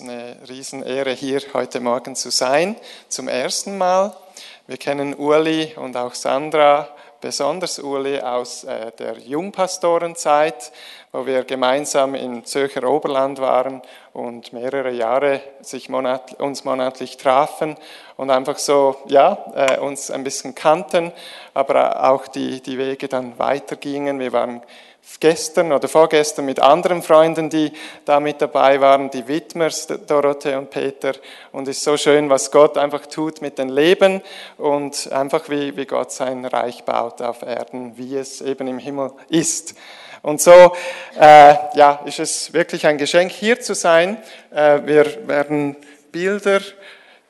ist eine Riesenehre, hier heute Morgen zu sein, zum ersten Mal. Wir kennen Uli und auch Sandra, besonders Uli aus äh, der Jungpastorenzeit, wo wir gemeinsam im Zürcher Oberland waren und mehrere Jahre sich monat, uns monatlich trafen und einfach so, ja, äh, uns ein bisschen kannten, aber auch die, die Wege dann weitergingen. Wir waren gestern oder vorgestern mit anderen Freunden, die da mit dabei waren, die Widmers, Dorothee und Peter. Und es ist so schön, was Gott einfach tut mit den Leben und einfach wie, wie Gott sein Reich baut auf Erden, wie es eben im Himmel ist. Und so äh, ja, ist es wirklich ein Geschenk, hier zu sein. Äh, wir werden Bilder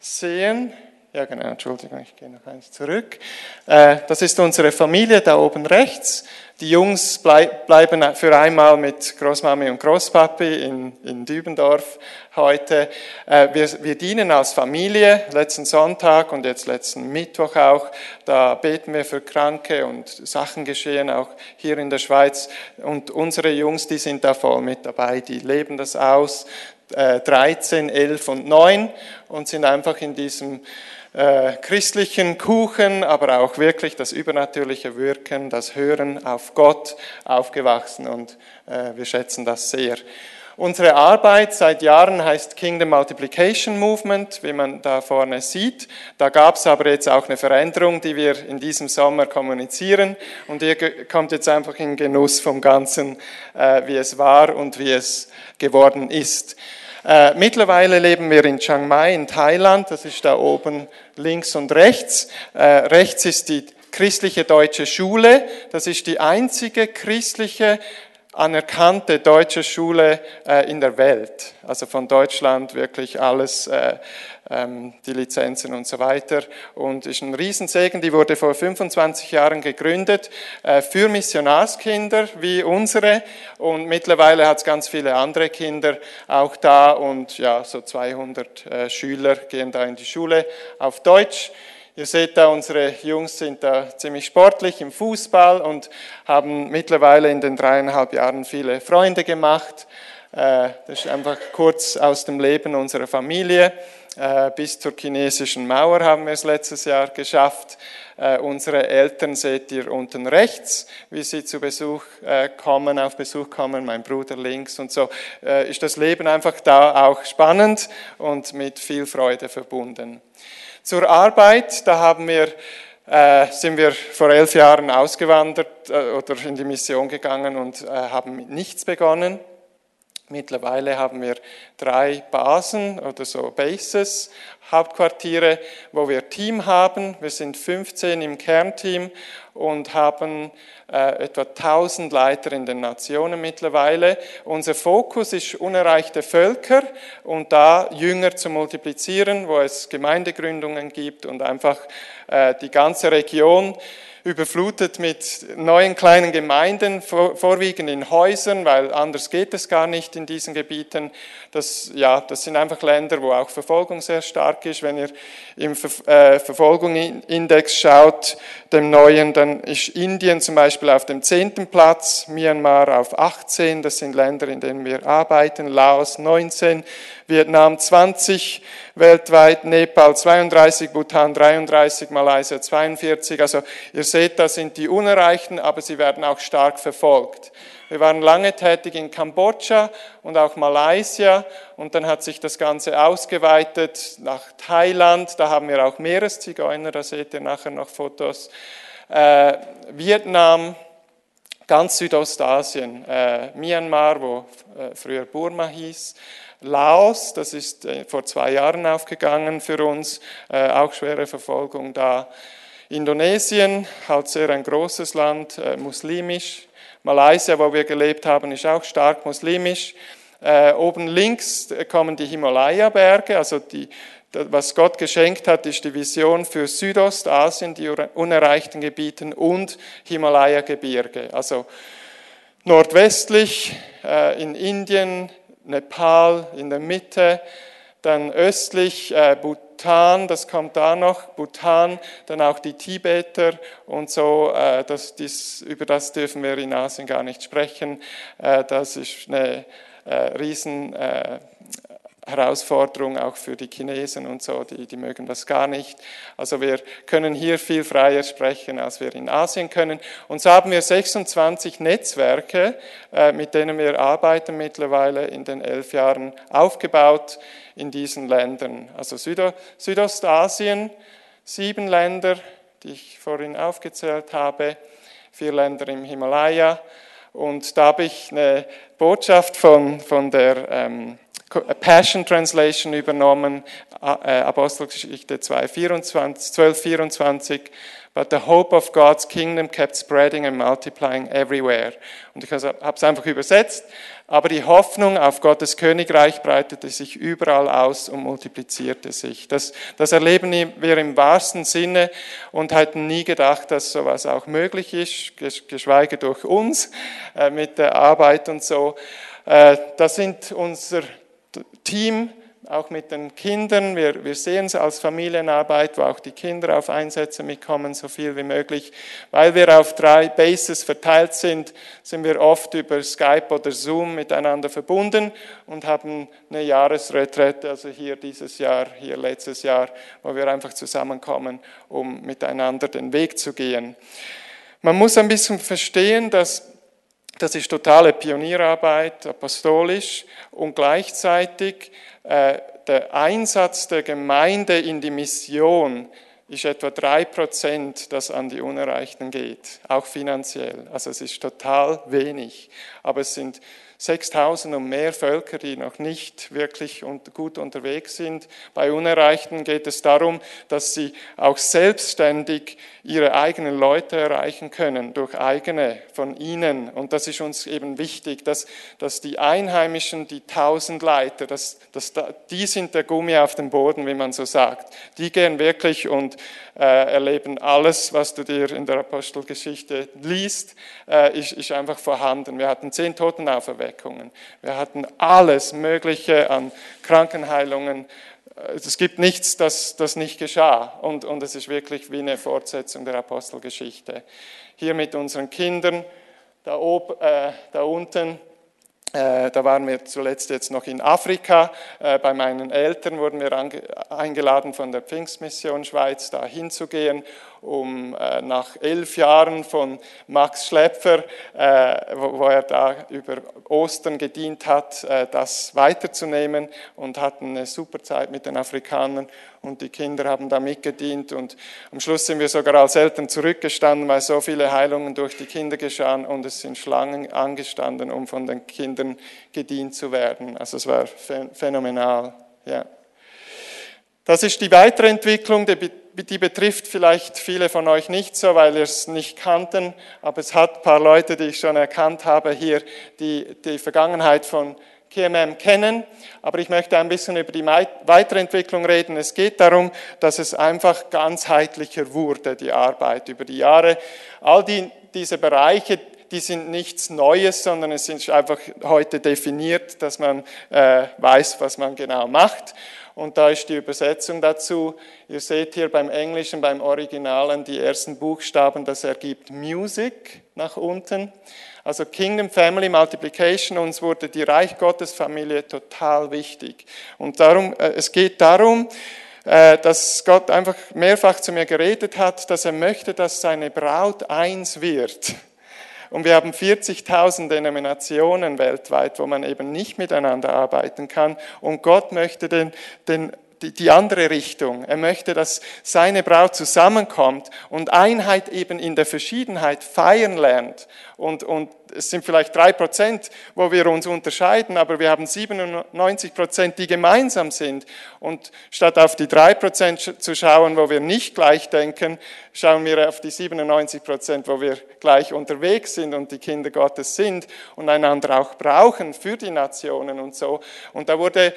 sehen. Ja, genau, Entschuldigung, ich gehe noch eins zurück. Äh, das ist unsere Familie da oben rechts. Die Jungs bleiben für einmal mit Großmami und Großpapi in, in Dübendorf heute. Äh, wir, wir dienen als Familie, letzten Sonntag und jetzt letzten Mittwoch auch. Da beten wir für Kranke und Sachen geschehen auch hier in der Schweiz. Und unsere Jungs, die sind da voll mit dabei, die leben das aus. 13, äh, 11 und 9 und sind einfach in diesem äh, christlichen Kuchen, aber auch wirklich das übernatürliche Wirken, das Hören auf Gott aufgewachsen und äh, wir schätzen das sehr. Unsere Arbeit seit Jahren heißt Kingdom Multiplication Movement, wie man da vorne sieht. Da gab es aber jetzt auch eine Veränderung, die wir in diesem Sommer kommunizieren. Und ihr kommt jetzt einfach in Genuss vom Ganzen, äh, wie es war und wie es geworden ist. Äh, mittlerweile leben wir in Chiang Mai in Thailand, das ist da oben links und rechts. Äh, rechts ist die christliche deutsche Schule, das ist die einzige christliche anerkannte deutsche Schule äh, in der Welt. Also von Deutschland wirklich alles, äh, die Lizenzen und so weiter. Und ist ein Riesensegen, die wurde vor 25 Jahren gegründet äh, für Missionarskinder wie unsere. Und mittlerweile hat es ganz viele andere Kinder auch da. Und ja, so 200 Schüler gehen da in die Schule auf Deutsch. Ihr seht da, unsere Jungs sind da ziemlich sportlich im Fußball und haben mittlerweile in den dreieinhalb Jahren viele Freunde gemacht. Äh, das ist einfach kurz aus dem Leben unserer Familie. Äh, bis zur chinesischen Mauer haben wir es letztes Jahr geschafft. Äh, unsere Eltern seht ihr unten rechts, wie sie zu Besuch kommen, auf Besuch kommen, mein Bruder links und so. Ist das Leben einfach da auch spannend und mit viel Freude verbunden. Zur Arbeit, da haben wir, äh, sind wir vor elf Jahren ausgewandert äh, oder in die Mission gegangen und äh, haben mit nichts begonnen. Mittlerweile haben wir drei Basen oder so Bases, Hauptquartiere, wo wir Team haben. Wir sind 15 im Kernteam und haben äh, etwa 1000 Leiter in den Nationen mittlerweile. Unser Fokus ist unerreichte Völker und da Jünger zu multiplizieren, wo es Gemeindegründungen gibt und einfach äh, die ganze Region überflutet mit neuen kleinen Gemeinden, vorwiegend in Häusern, weil anders geht es gar nicht in diesen Gebieten. Das, ja, das sind einfach Länder, wo auch Verfolgung sehr stark ist. Wenn ihr im Ver äh, Verfolgungsindex schaut, dem neuen, dann ist Indien zum Beispiel auf dem zehnten Platz, Myanmar auf 18, das sind Länder, in denen wir arbeiten, Laos 19, Vietnam 20 weltweit, Nepal 32, Bhutan 33, Malaysia 42. Also ihr seht, da sind die Unerreichten, aber sie werden auch stark verfolgt. Wir waren lange tätig in Kambodscha und auch Malaysia und dann hat sich das Ganze ausgeweitet nach Thailand. Da haben wir auch Meereszigeuner, da seht ihr nachher noch Fotos. Äh, Vietnam, ganz Südostasien, äh, Myanmar, wo äh, früher Burma hieß. Laos, das ist äh, vor zwei Jahren aufgegangen für uns, äh, auch schwere Verfolgung da. Indonesien, halt sehr ein großes Land, äh, muslimisch. Malaysia, wo wir gelebt haben, ist auch stark muslimisch. Oben links kommen die Himalaya-Berge, also die, was Gott geschenkt hat, ist die Vision für Südostasien, die unerreichten Gebieten und Himalaya-Gebirge. Also nordwestlich in Indien, Nepal in der Mitte, dann östlich äh, Bhutan, das kommt da noch, Bhutan, dann auch die Tibeter und so, äh, das, dies, über das dürfen wir in Asien gar nicht sprechen. Äh, das ist eine äh, riesen äh, Herausforderung auch für die Chinesen und so, die, die mögen das gar nicht. Also wir können hier viel freier sprechen, als wir in Asien können. Und so haben wir 26 Netzwerke, äh, mit denen wir arbeiten mittlerweile in den elf Jahren aufgebaut in diesen Ländern. Also Südo Südostasien, sieben Länder, die ich vorhin aufgezählt habe, vier Länder im Himalaya. Und da habe ich eine Botschaft von, von der ähm, Passion Translation übernommen, äh, Apostelgeschichte 2, 24, 12, 24. But the hope of God's kingdom kept spreading and multiplying everywhere. Und ich habe es einfach übersetzt. Aber die Hoffnung auf Gottes Königreich breitete sich überall aus und multiplizierte sich. Das, das erleben wir im wahrsten Sinne und hätten nie gedacht, dass sowas auch möglich ist, geschweige durch uns äh, mit der Arbeit und so. Äh, das sind unser Team, auch mit den Kindern. Wir, wir sehen es als Familienarbeit, wo auch die Kinder auf Einsätze mitkommen, so viel wie möglich. Weil wir auf drei Bases verteilt sind, sind wir oft über Skype oder Zoom miteinander verbunden und haben eine Jahresretrette, also hier dieses Jahr, hier letztes Jahr, wo wir einfach zusammenkommen, um miteinander den Weg zu gehen. Man muss ein bisschen verstehen, dass das ist totale Pionierarbeit, apostolisch und gleichzeitig äh, der Einsatz der Gemeinde in die Mission ist etwa drei Prozent, das an die Unerreichten geht, auch finanziell. Also es ist total wenig, aber es sind 6000 und mehr Völker, die noch nicht wirklich gut unterwegs sind. Bei Unerreichten geht es darum, dass sie auch selbstständig ihre eigenen Leute erreichen können, durch eigene von ihnen. Und das ist uns eben wichtig, dass, dass die Einheimischen, die Tausendleiter, dass, dass die sind der Gummi auf dem Boden, wie man so sagt. Die gehen wirklich und äh, erleben alles, was du dir in der Apostelgeschichte liest, äh, ist, ist einfach vorhanden. Wir hatten zehn Totenauferweckungen. Auferweckungen. Wir hatten alles Mögliche an Krankenheilungen. Es gibt nichts, das, das nicht geschah. Und, und es ist wirklich wie eine Fortsetzung der Apostelgeschichte. Hier mit unseren Kindern, da, ob, äh, da unten äh, da waren wir zuletzt jetzt noch in Afrika. Äh, bei meinen Eltern wurden wir eingeladen von der Pfingstmission Schweiz, da hinzugehen, um äh, nach elf Jahren von Max Schlepfer, wo er da über Ostern gedient hat, das weiterzunehmen und hatten eine super Zeit mit den Afrikanern und die Kinder haben da mitgedient und am Schluss sind wir sogar als Eltern zurückgestanden, weil so viele Heilungen durch die Kinder geschahen und es sind Schlangen angestanden, um von den Kindern gedient zu werden. Also es war phänomenal. Ja. Das ist die Weiterentwicklung, die, betrifft vielleicht viele von euch nicht so, weil ihr es nicht kannten, aber es hat ein paar Leute, die ich schon erkannt habe hier, die die Vergangenheit von KMM kennen, aber ich möchte ein bisschen über die Weiterentwicklung reden. Es geht darum, dass es einfach ganzheitlicher wurde, die Arbeit über die Jahre. All die, diese Bereiche, die sind nichts Neues, sondern es sind einfach heute definiert, dass man äh, weiß, was man genau macht. Und da ist die Übersetzung dazu. Ihr seht hier beim Englischen, beim Originalen die ersten Buchstaben, das ergibt Music nach unten. Also Kingdom Family Multiplication, uns wurde die Reich Gottes Familie total wichtig. Und darum, äh, es geht darum, äh, dass Gott einfach mehrfach zu mir geredet hat, dass er möchte, dass seine Braut eins wird. Und wir haben 40.000 Denominationen weltweit, wo man eben nicht miteinander arbeiten kann. Und Gott möchte den, den die andere Richtung. Er möchte, dass seine Braut zusammenkommt und Einheit eben in der Verschiedenheit feiern lernt. Und, und es sind vielleicht drei Prozent, wo wir uns unterscheiden, aber wir haben 97 Prozent, die gemeinsam sind. Und statt auf die drei Prozent zu schauen, wo wir nicht gleich denken, schauen wir auf die 97 Prozent, wo wir gleich unterwegs sind und die Kinder Gottes sind und einander auch brauchen für die Nationen und so. Und da wurde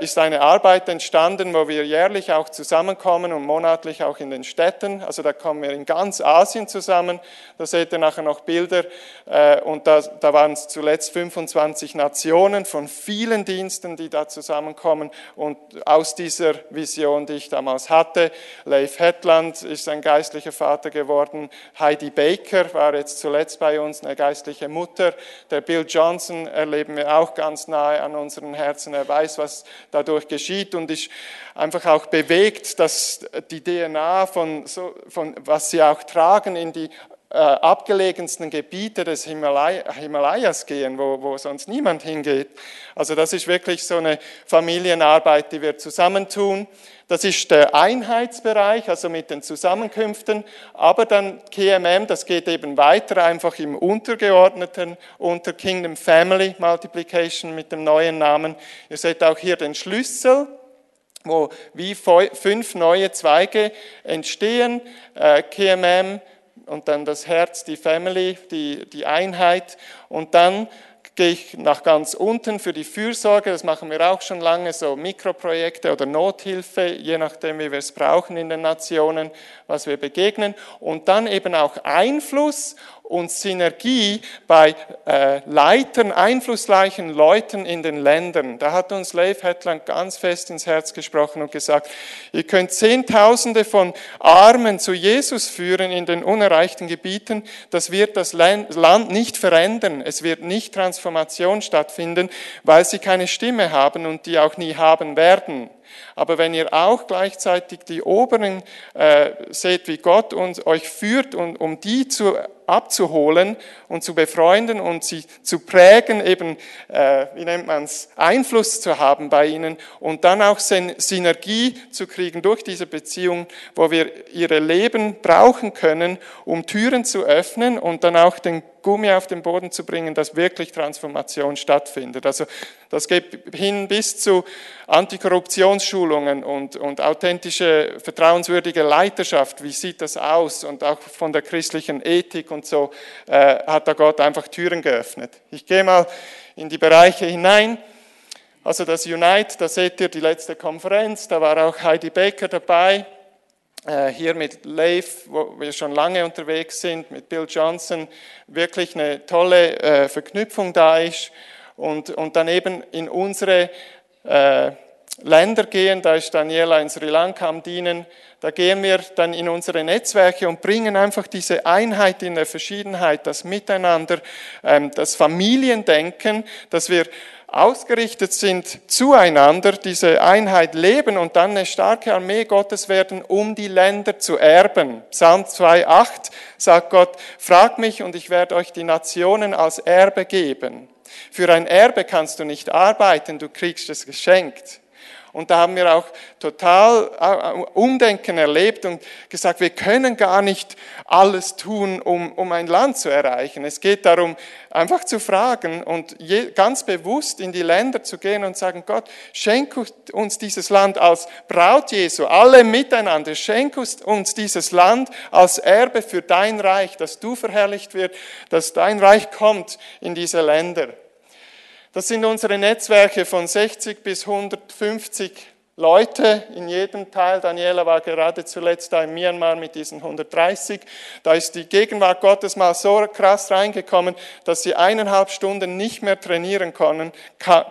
ist eine Arbeit entstanden, wo wir jährlich auch zusammenkommen und monatlich auch in den Städten. Also da kommen wir in ganz Asien zusammen. Da seht ihr nachher noch Bilder. Äh, und da, da waren es zuletzt 25 Nationen von vielen Diensten, die da zusammenkommen. Und aus dieser Vision, die ich damals hatte, Leif Hetland ist ein geistlicher Vater geworden. Heidi Baker war jetzt zuletzt bei uns, eine geistliche Mutter. Der Bill Johnson erleben wir auch ganz nahe an unseren Herzen. Er weiß, was dadurch geschieht und ist einfach auch bewegt, dass die DNA von, so, von was sie auch tragen in die äh, abgelegensten Gebiete des Himalay Himalayas gehen, wo, wo sonst niemand hingeht. Also das ist wirklich so eine Familienarbeit, die wir zusammentun. Das ist der Einheitsbereich, also mit den Zusammenkünften, aber dann KMM, das geht eben weiter einfach im Untergeordneten unter Kingdom Family Multiplication mit dem neuen Namen. Ihr seht auch hier den Schlüssel, wo wie fünf neue Zweige entstehen. Äh, KMM und dann das Herz, die Family, die, die Einheit und dann gehe ich nach ganz unten für die Fürsorge, das machen wir auch schon lange, so Mikroprojekte oder Nothilfe, je nachdem, wie wir es brauchen in den Nationen, was wir begegnen. Und dann eben auch Einfluss und Synergie bei äh, Leitern, einflussreichen Leuten in den Ländern. Da hat uns Leif Hetland ganz fest ins Herz gesprochen und gesagt, ihr könnt Zehntausende von Armen zu Jesus führen in den unerreichten Gebieten. Das wird das Land nicht verändern. Es wird nicht Transformation stattfinden, weil sie keine Stimme haben und die auch nie haben werden. Aber wenn ihr auch gleichzeitig die Oberen äh, seht, wie Gott uns, euch führt, und, um die zu, abzuholen und zu befreunden und sie zu prägen, eben, äh, wie nennt man es, Einfluss zu haben bei ihnen und dann auch Synergie zu kriegen durch diese Beziehung, wo wir ihre Leben brauchen können, um Türen zu öffnen und dann auch den Gummi auf den Boden zu bringen, dass wirklich Transformation stattfindet. Also das geht hin bis zu Antikorruptionsschulungen und, und authentische, vertrauenswürdige Leiterschaft. Wie sieht das aus? Und auch von der christlichen Ethik und so äh, hat da Gott einfach Türen geöffnet. Ich gehe mal in die Bereiche hinein. Also das Unite, da seht ihr die letzte Konferenz, da war auch Heidi Baker dabei. Äh, hier mit Leif, wo wir schon lange unterwegs sind, mit Bill Johnson, wirklich eine tolle äh, Verknüpfung da ist. Und, und dann eben in unsere äh, Länder gehen, da ist Daniela in Sri Lanka am Dienen, da gehen wir dann in unsere Netzwerke und bringen einfach diese Einheit in der Verschiedenheit, das Miteinander, ähm, das Familiendenken, dass wir ausgerichtet sind zueinander, diese Einheit leben und dann eine starke Armee Gottes werden, um die Länder zu erben. Psalm 2,8 sagt Gott, frag mich und ich werde euch die Nationen als Erbe geben. Für ein Erbe kannst du nicht arbeiten, du kriegst es geschenkt. Und da haben wir auch total äh, Umdenken erlebt und gesagt, wir können gar nicht alles tun, um, um ein Land zu erreichen. Es geht darum, einfach zu fragen und je, ganz bewusst in die Länder zu gehen und sagen, Gott, schenk uns dieses Land als Braut Jesu, alle miteinander, schenk uns dieses Land als Erbe für dein Reich, dass du verherrlicht wird, dass dein Reich kommt in diese Länder. Das sind unsere Netzwerke von 60 bis 150 Leute in jedem Teil. Daniela war gerade zuletzt da in Myanmar mit diesen 130. Da ist die Gegenwart Gottes mal so krass reingekommen, dass sie eineinhalb Stunden nicht mehr trainieren können,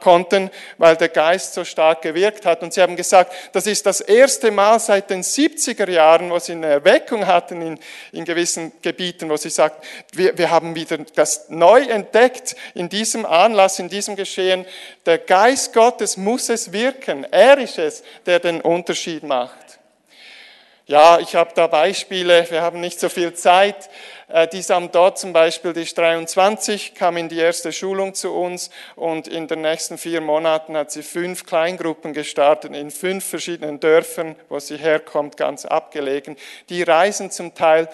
konnten, weil der Geist so stark gewirkt hat. Und sie haben gesagt, das ist das erste Mal seit den 70er Jahren, wo sie eine Erweckung hatten in, in gewissen Gebieten, wo sie sagt, wir, wir haben wieder das neu entdeckt in diesem Anlass, in diesem Geschehen. Der Geist Gottes muss es wirken. Er ist es der den Unterschied macht. Ja, ich habe da Beispiele, wir haben nicht so viel Zeit. Äh, die Sam dort zum Beispiel, die ist 23, kam in die erste Schulung zu uns und in den nächsten vier Monaten hat sie fünf Kleingruppen gestartet in fünf verschiedenen Dörfern, wo sie herkommt, ganz abgelegen. Die reisen zum Teil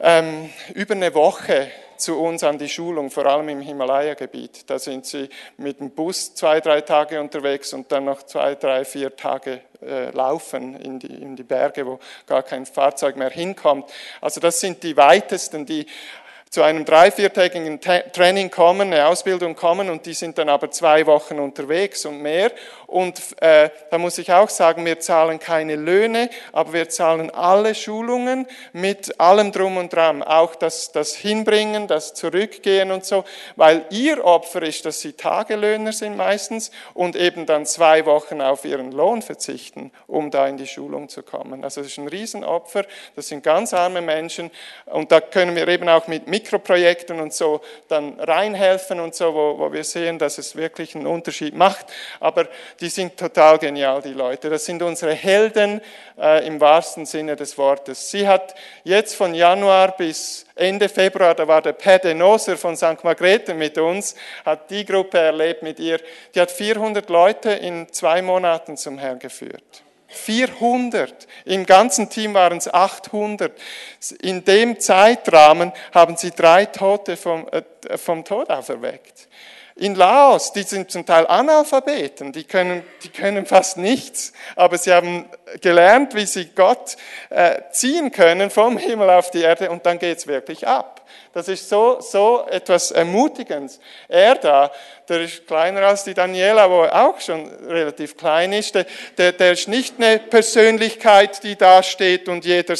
ähm, über eine Woche zu uns an die Schulung, vor allem im Himalaya-Gebiet. Da sind sie mit dem Bus zwei, drei Tage unterwegs und dann noch zwei, drei, vier Tage äh, laufen in die, in die Berge, wo gar kein Fahrzeug mehr hinkommt. Also das sind die weitesten, die zu einem drei-, viertägigen Training kommen, eine Ausbildung kommen und die sind dann aber zwei Wochen unterwegs und mehr. Und äh, da muss ich auch sagen, wir zahlen keine Löhne, aber wir zahlen alle Schulungen mit allem drum und dran, auch das, das Hinbringen, das Zurückgehen und so, weil ihr Opfer ist, dass sie Tagelöhner sind meistens und eben dann zwei Wochen auf ihren Lohn verzichten, um da in die Schulung zu kommen. Also das ist ein Riesenopfer, das sind ganz arme Menschen und da können wir eben auch mit Mikroprojekten und so dann reinhelfen und so, wo, wo wir sehen, dass es wirklich einen Unterschied macht. Aber die die sind total genial, die Leute. Das sind unsere Helden äh, im wahrsten Sinne des Wortes. Sie hat jetzt von Januar bis Ende Februar, da war der Pede Noser von St. Margrethe mit uns, hat die Gruppe erlebt mit ihr. Die hat 400 Leute in zwei Monaten zum Herrn geführt. 400. Im ganzen Team waren es 800. In dem Zeitrahmen haben sie drei Tote vom, äh, vom Tod auferweckt. In Laos, die sind zum Teil Analphabeten, die können, die können fast nichts, aber sie haben gelernt, wie sie Gott äh, ziehen können vom Himmel auf die Erde und dann geht's wirklich ab. Das ist so, so etwas Ermutigendes. Er da, der ist kleiner als die Daniela, wo auch schon relativ klein ist, der, der, der ist nicht eine Persönlichkeit, die da steht und jeder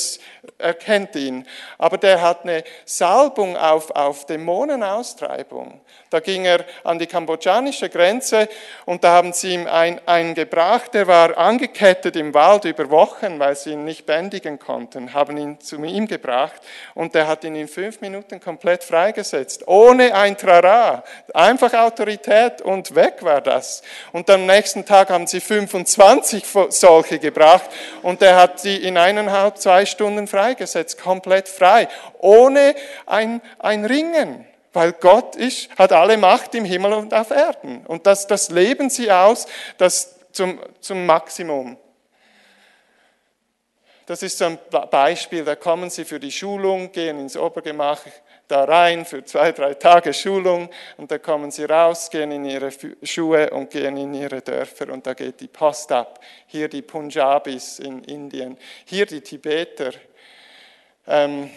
erkennt ihn. Aber der hat eine Salbung auf, auf Dämonenaustreibung. Da ging er an die kambodschanische Grenze und da haben sie ihm einen gebracht, der war angekettet im Wald über Wochen, weil sie ihn nicht bändigen konnten, haben ihn zu ihm gebracht und der hat ihn in fünf Minuten komplett freigesetzt, ohne ein Trara, einfach Autorität und weg war das. Und am nächsten Tag haben sie 25 solche gebracht und der hat sie in eineinhalb, zwei Stunden freigesetzt, komplett frei, ohne ein, ein Ringen. Weil Gott ist, hat alle Macht im Himmel und auf Erden. Und das, das leben sie aus, das zum, zum Maximum. Das ist so ein Beispiel, da kommen sie für die Schulung, gehen ins Obergemach da rein für zwei, drei Tage Schulung und da kommen sie raus, gehen in ihre Schuhe und gehen in ihre Dörfer und da geht die Post ab. Hier die Punjabis in Indien, hier die Tibeter. Ähm,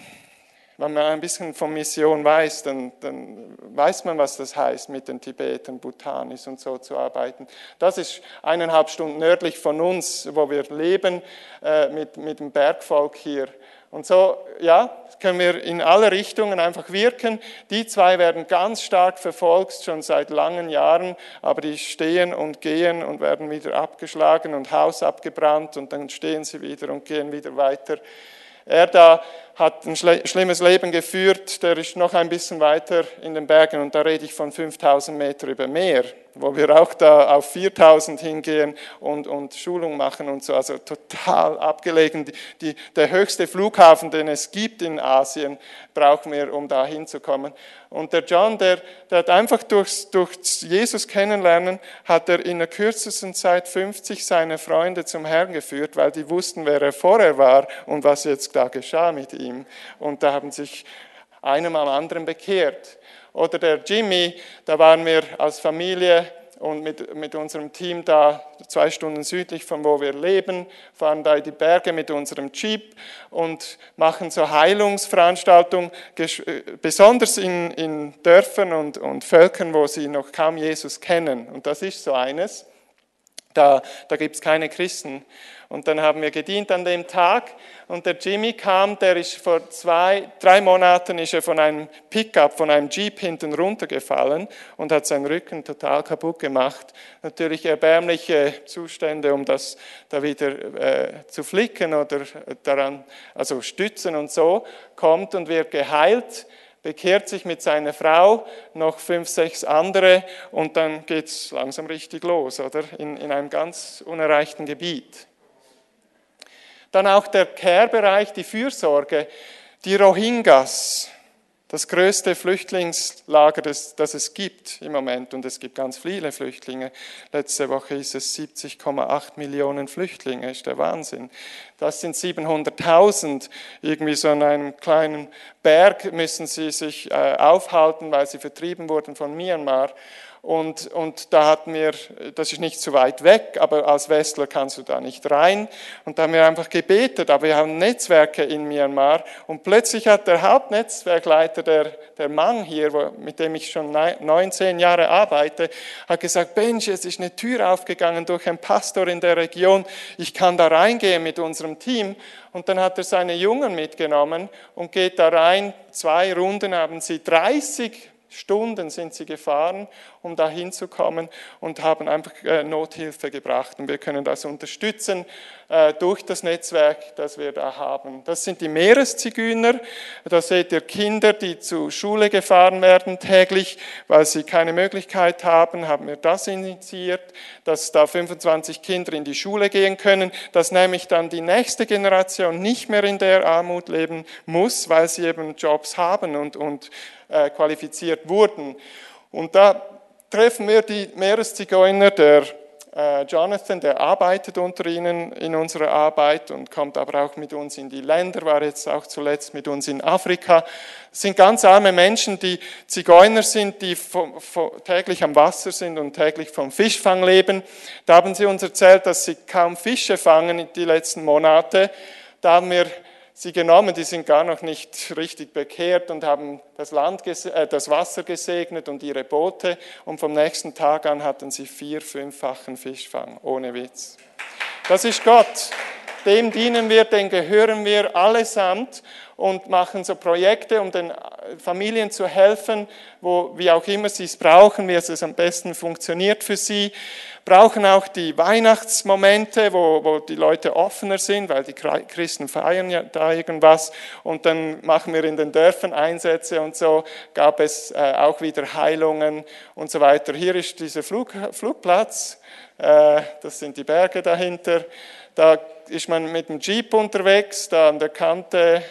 wenn man ein bisschen von Mission weiß, dann, dann, weiß man, was das heißt, mit den Tibetern, Bhutanis und so zu arbeiten. Das ist eineinhalb Stunden nördlich von uns, wo wir leben, äh, mit, mit dem Bergvolk hier. Und so, ja, können wir in alle Richtungen einfach wirken. Die zwei werden ganz stark verfolgt, schon seit langen Jahren, aber die stehen und gehen und werden wieder abgeschlagen und Haus abgebrannt und dann stehen sie wieder und gehen wieder weiter. Er da hat ein schlimmes Leben geführt, der ist noch ein bisschen weiter in den Bergen und da rede ich von 5000 Meter über Meer, wo wir auch da auf 4000 hingehen und, und Schulung machen und so, also total abgelegen. Die, die, der höchste Flughafen, den es gibt in Asien, brauchen wir, um da hinzukommen. Und der John, der, der hat einfach durch, durch Jesus kennenlernen, hat er in der kürzesten Zeit 50 seiner Freunde zum Herrn geführt, weil die wussten, wer er vorher war und was jetzt da geschah mit ihm. Und da haben sich einem am anderen bekehrt. Oder der Jimmy, da waren wir als Familie und mit, mit unserem Team da zwei Stunden südlich von wo wir leben, fahren da in die Berge mit unserem Jeep und machen so Heilungsveranstaltungen, besonders in, in Dörfern und, und Völkern, wo sie noch kaum Jesus kennen. Und das ist so eines. Da, da gibt es keine Christen. Und dann haben wir gedient an dem Tag und der Jimmy kam, der ist vor zwei, drei Monaten ist er von einem Pickup, von einem Jeep hinten runtergefallen und hat seinen Rücken total kaputt gemacht. Natürlich erbärmliche Zustände, um das da wieder äh, zu flicken oder daran, also stützen und so, kommt und wird geheilt bekehrt sich mit seiner Frau, noch fünf, sechs andere und dann geht es langsam richtig los, oder? In, in einem ganz unerreichten Gebiet. Dann auch der Care-Bereich, die Fürsorge, die Rohingyas, das größte Flüchtlingslager, das, das, es gibt im Moment. Und es gibt ganz viele Flüchtlinge. Letzte Woche ist es 70,8 Millionen Flüchtlinge, ist der Wahnsinn. Das sind 700.000. Irgendwie so an einem kleinen Berg müssen sie sich äh, aufhalten, weil sie vertrieben wurden von Myanmar. Und, und da hatten wir, das ist nicht so weit weg, aber als Westler kannst du da nicht rein. Und da haben wir einfach gebetet, aber wir haben Netzwerke in Myanmar. Und plötzlich hat der Hauptnetzwerkleiter, der, der Mann hier, wo, mit dem ich schon 19 Jahre arbeite, hat gesagt, Benji, es ist eine Tür aufgegangen durch einen Pastor in der Region. Ich kann da reingehen mit unserem Team. Und dann hat er seine Jungen mitgenommen und geht da rein. Zwei Runden haben sie 30 Stunden sind sie gefahren um da hinzukommen und haben einfach äh, Nothilfe gebracht. Und wir können das unterstützen äh, durch das Netzwerk, das wir da haben. Das sind die Meereszigeuner. Da seht ihr Kinder, die zur Schule gefahren werden täglich, weil sie keine Möglichkeit haben, haben wir das initiiert, dass da 25 Kinder in die Schule gehen können, dass nämlich dann die nächste Generation nicht mehr in der Armut leben muss, weil sie eben Jobs haben und, und äh, qualifiziert wurden. Und da treffen wir die Meereszigeuner, der äh, Jonathan, der arbeitet unter ihnen in unserer Arbeit und kommt aber auch mit uns in die Länder, war jetzt auch zuletzt mit uns in Afrika. Das sind ganz arme Menschen, die Zigeuner sind, die täglich am Wasser sind und täglich vom Fischfang leben. Da haben sie uns erzählt, dass sie kaum Fische fangen die letzten Monate. Da haben wir sie genommen, die sind gar noch nicht richtig bekehrt und haben das, Land, äh, das Wasser gesegnet und ihre Boote und vom nächsten Tag an hatten sie vier, fünffachen Fischfang, ohne Witz. Das ist Gott. Dem dienen wir, den gehören wir allesamt und machen so Projekte, um den Familien zu helfen, wo, wie auch immer sie es brauchen, wie es am besten funktioniert für sie brauchen auch die Weihnachtsmomente, wo, wo die Leute offener sind, weil die Christen feiern ja da irgendwas. Und dann machen wir in den Dörfern Einsätze und so gab es äh, auch wieder Heilungen und so weiter. Hier ist dieser Flug, Flugplatz, äh, das sind die Berge dahinter. Da ist man mit dem Jeep unterwegs, da an der Kante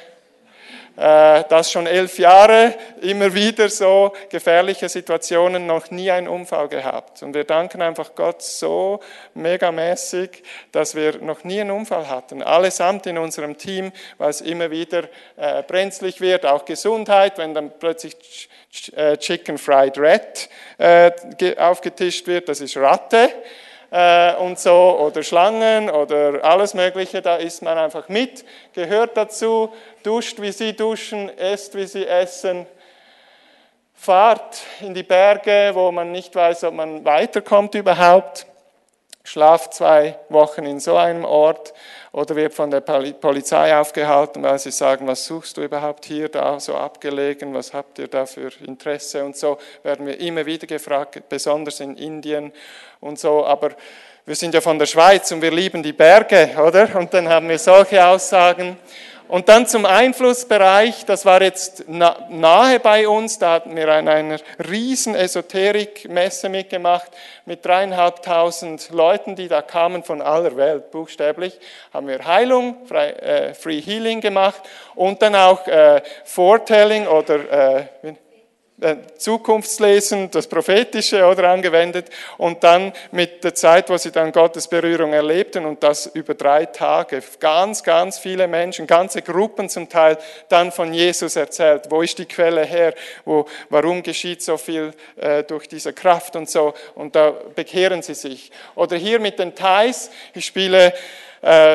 äh, das schon elf Jahre, immer wieder so gefährliche Situationen, noch nie einen Unfall gehabt. Und wir danken einfach Gott so megamäßig, dass wir noch nie einen Unfall hatten. Allesamt in unserem Team, weil es immer wieder äh, brenzlig wird, auch Gesundheit, wenn dann plötzlich äh, Chicken Fried Red aufgetischt wird, das ist Ratte äh, und so oder Schlangen oder alles Mögliche, da isst man einfach mit, gehört dazu, duscht wie sie duschen, esst wie sie essen, fahrt in die Berge, wo man nicht weiß, ob man weiterkommt überhaupt, schlaft zwei Wochen in so einem Ort oder wird von der Polizei aufgehalten, weil sie sagen, was suchst du überhaupt hier, da so abgelegen, was habt ihr da für Interesse und so, werden wir immer wieder gefragt, besonders in Indien und so, aber wir sind ja von der Schweiz und wir lieben die Berge, oder? Und dann haben wir solche Aussagen. Und dann zum Einflussbereich, das war jetzt nahe bei uns, da hatten wir an einer riesen Esoterik-Messe mitgemacht mit dreieinhalbtausend Leuten, die da kamen von aller Welt, buchstäblich, haben wir Heilung, äh, Free Healing gemacht und dann auch äh, Foretelling oder äh, Zukunftslesen, das Prophetische oder angewendet und dann mit der Zeit, wo sie dann Gottes Berührung erlebten und das über drei Tage, ganz, ganz viele Menschen, ganze Gruppen zum Teil, dann von Jesus erzählt. Wo ist die Quelle her? Wo, warum geschieht so viel äh, durch diese Kraft und so? Und da bekehren sie sich. Oder hier mit den Thais, ich spiele äh,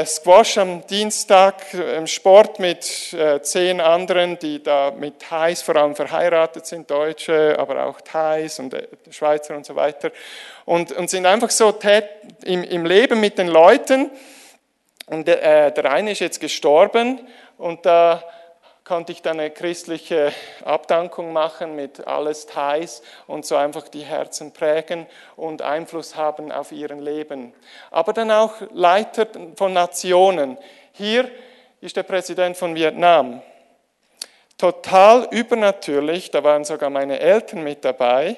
Squash am Dienstag, äh, Sport mit äh, zehn anderen, die da mit Thais vor allem verheiratet sind, Deutsche, aber auch Thais und äh, Schweizer und so weiter. Und, und sind einfach so tät, im, im Leben mit den Leuten. Und äh, der eine ist jetzt gestorben und da konnte ich dann eine christliche Abdankung machen mit alles Thais und so einfach die Herzen prägen und Einfluss haben auf ihren Leben. Aber dann auch Leiter von Nationen. Hier ist der Präsident von Vietnam. Total übernatürlich, da waren sogar meine Eltern mit dabei,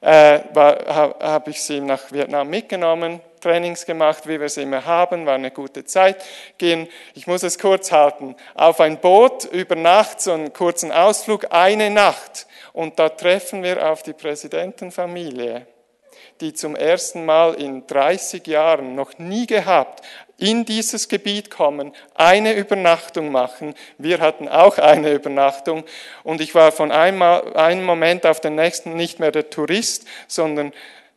äh, habe ich sie nach Vietnam mitgenommen Trainings gemacht, wie wir es immer haben, war eine gute Zeit. Gehen, ich muss es kurz halten, auf ein Boot über Nacht, so einen kurzen Ausflug, eine Nacht. Und da treffen wir auf die Präsidentenfamilie, die zum ersten Mal in 30 Jahren noch nie gehabt in dieses Gebiet kommen, eine Übernachtung machen. Wir hatten auch eine Übernachtung und ich war von einem Moment auf den nächsten nicht mehr der Tourist, sondern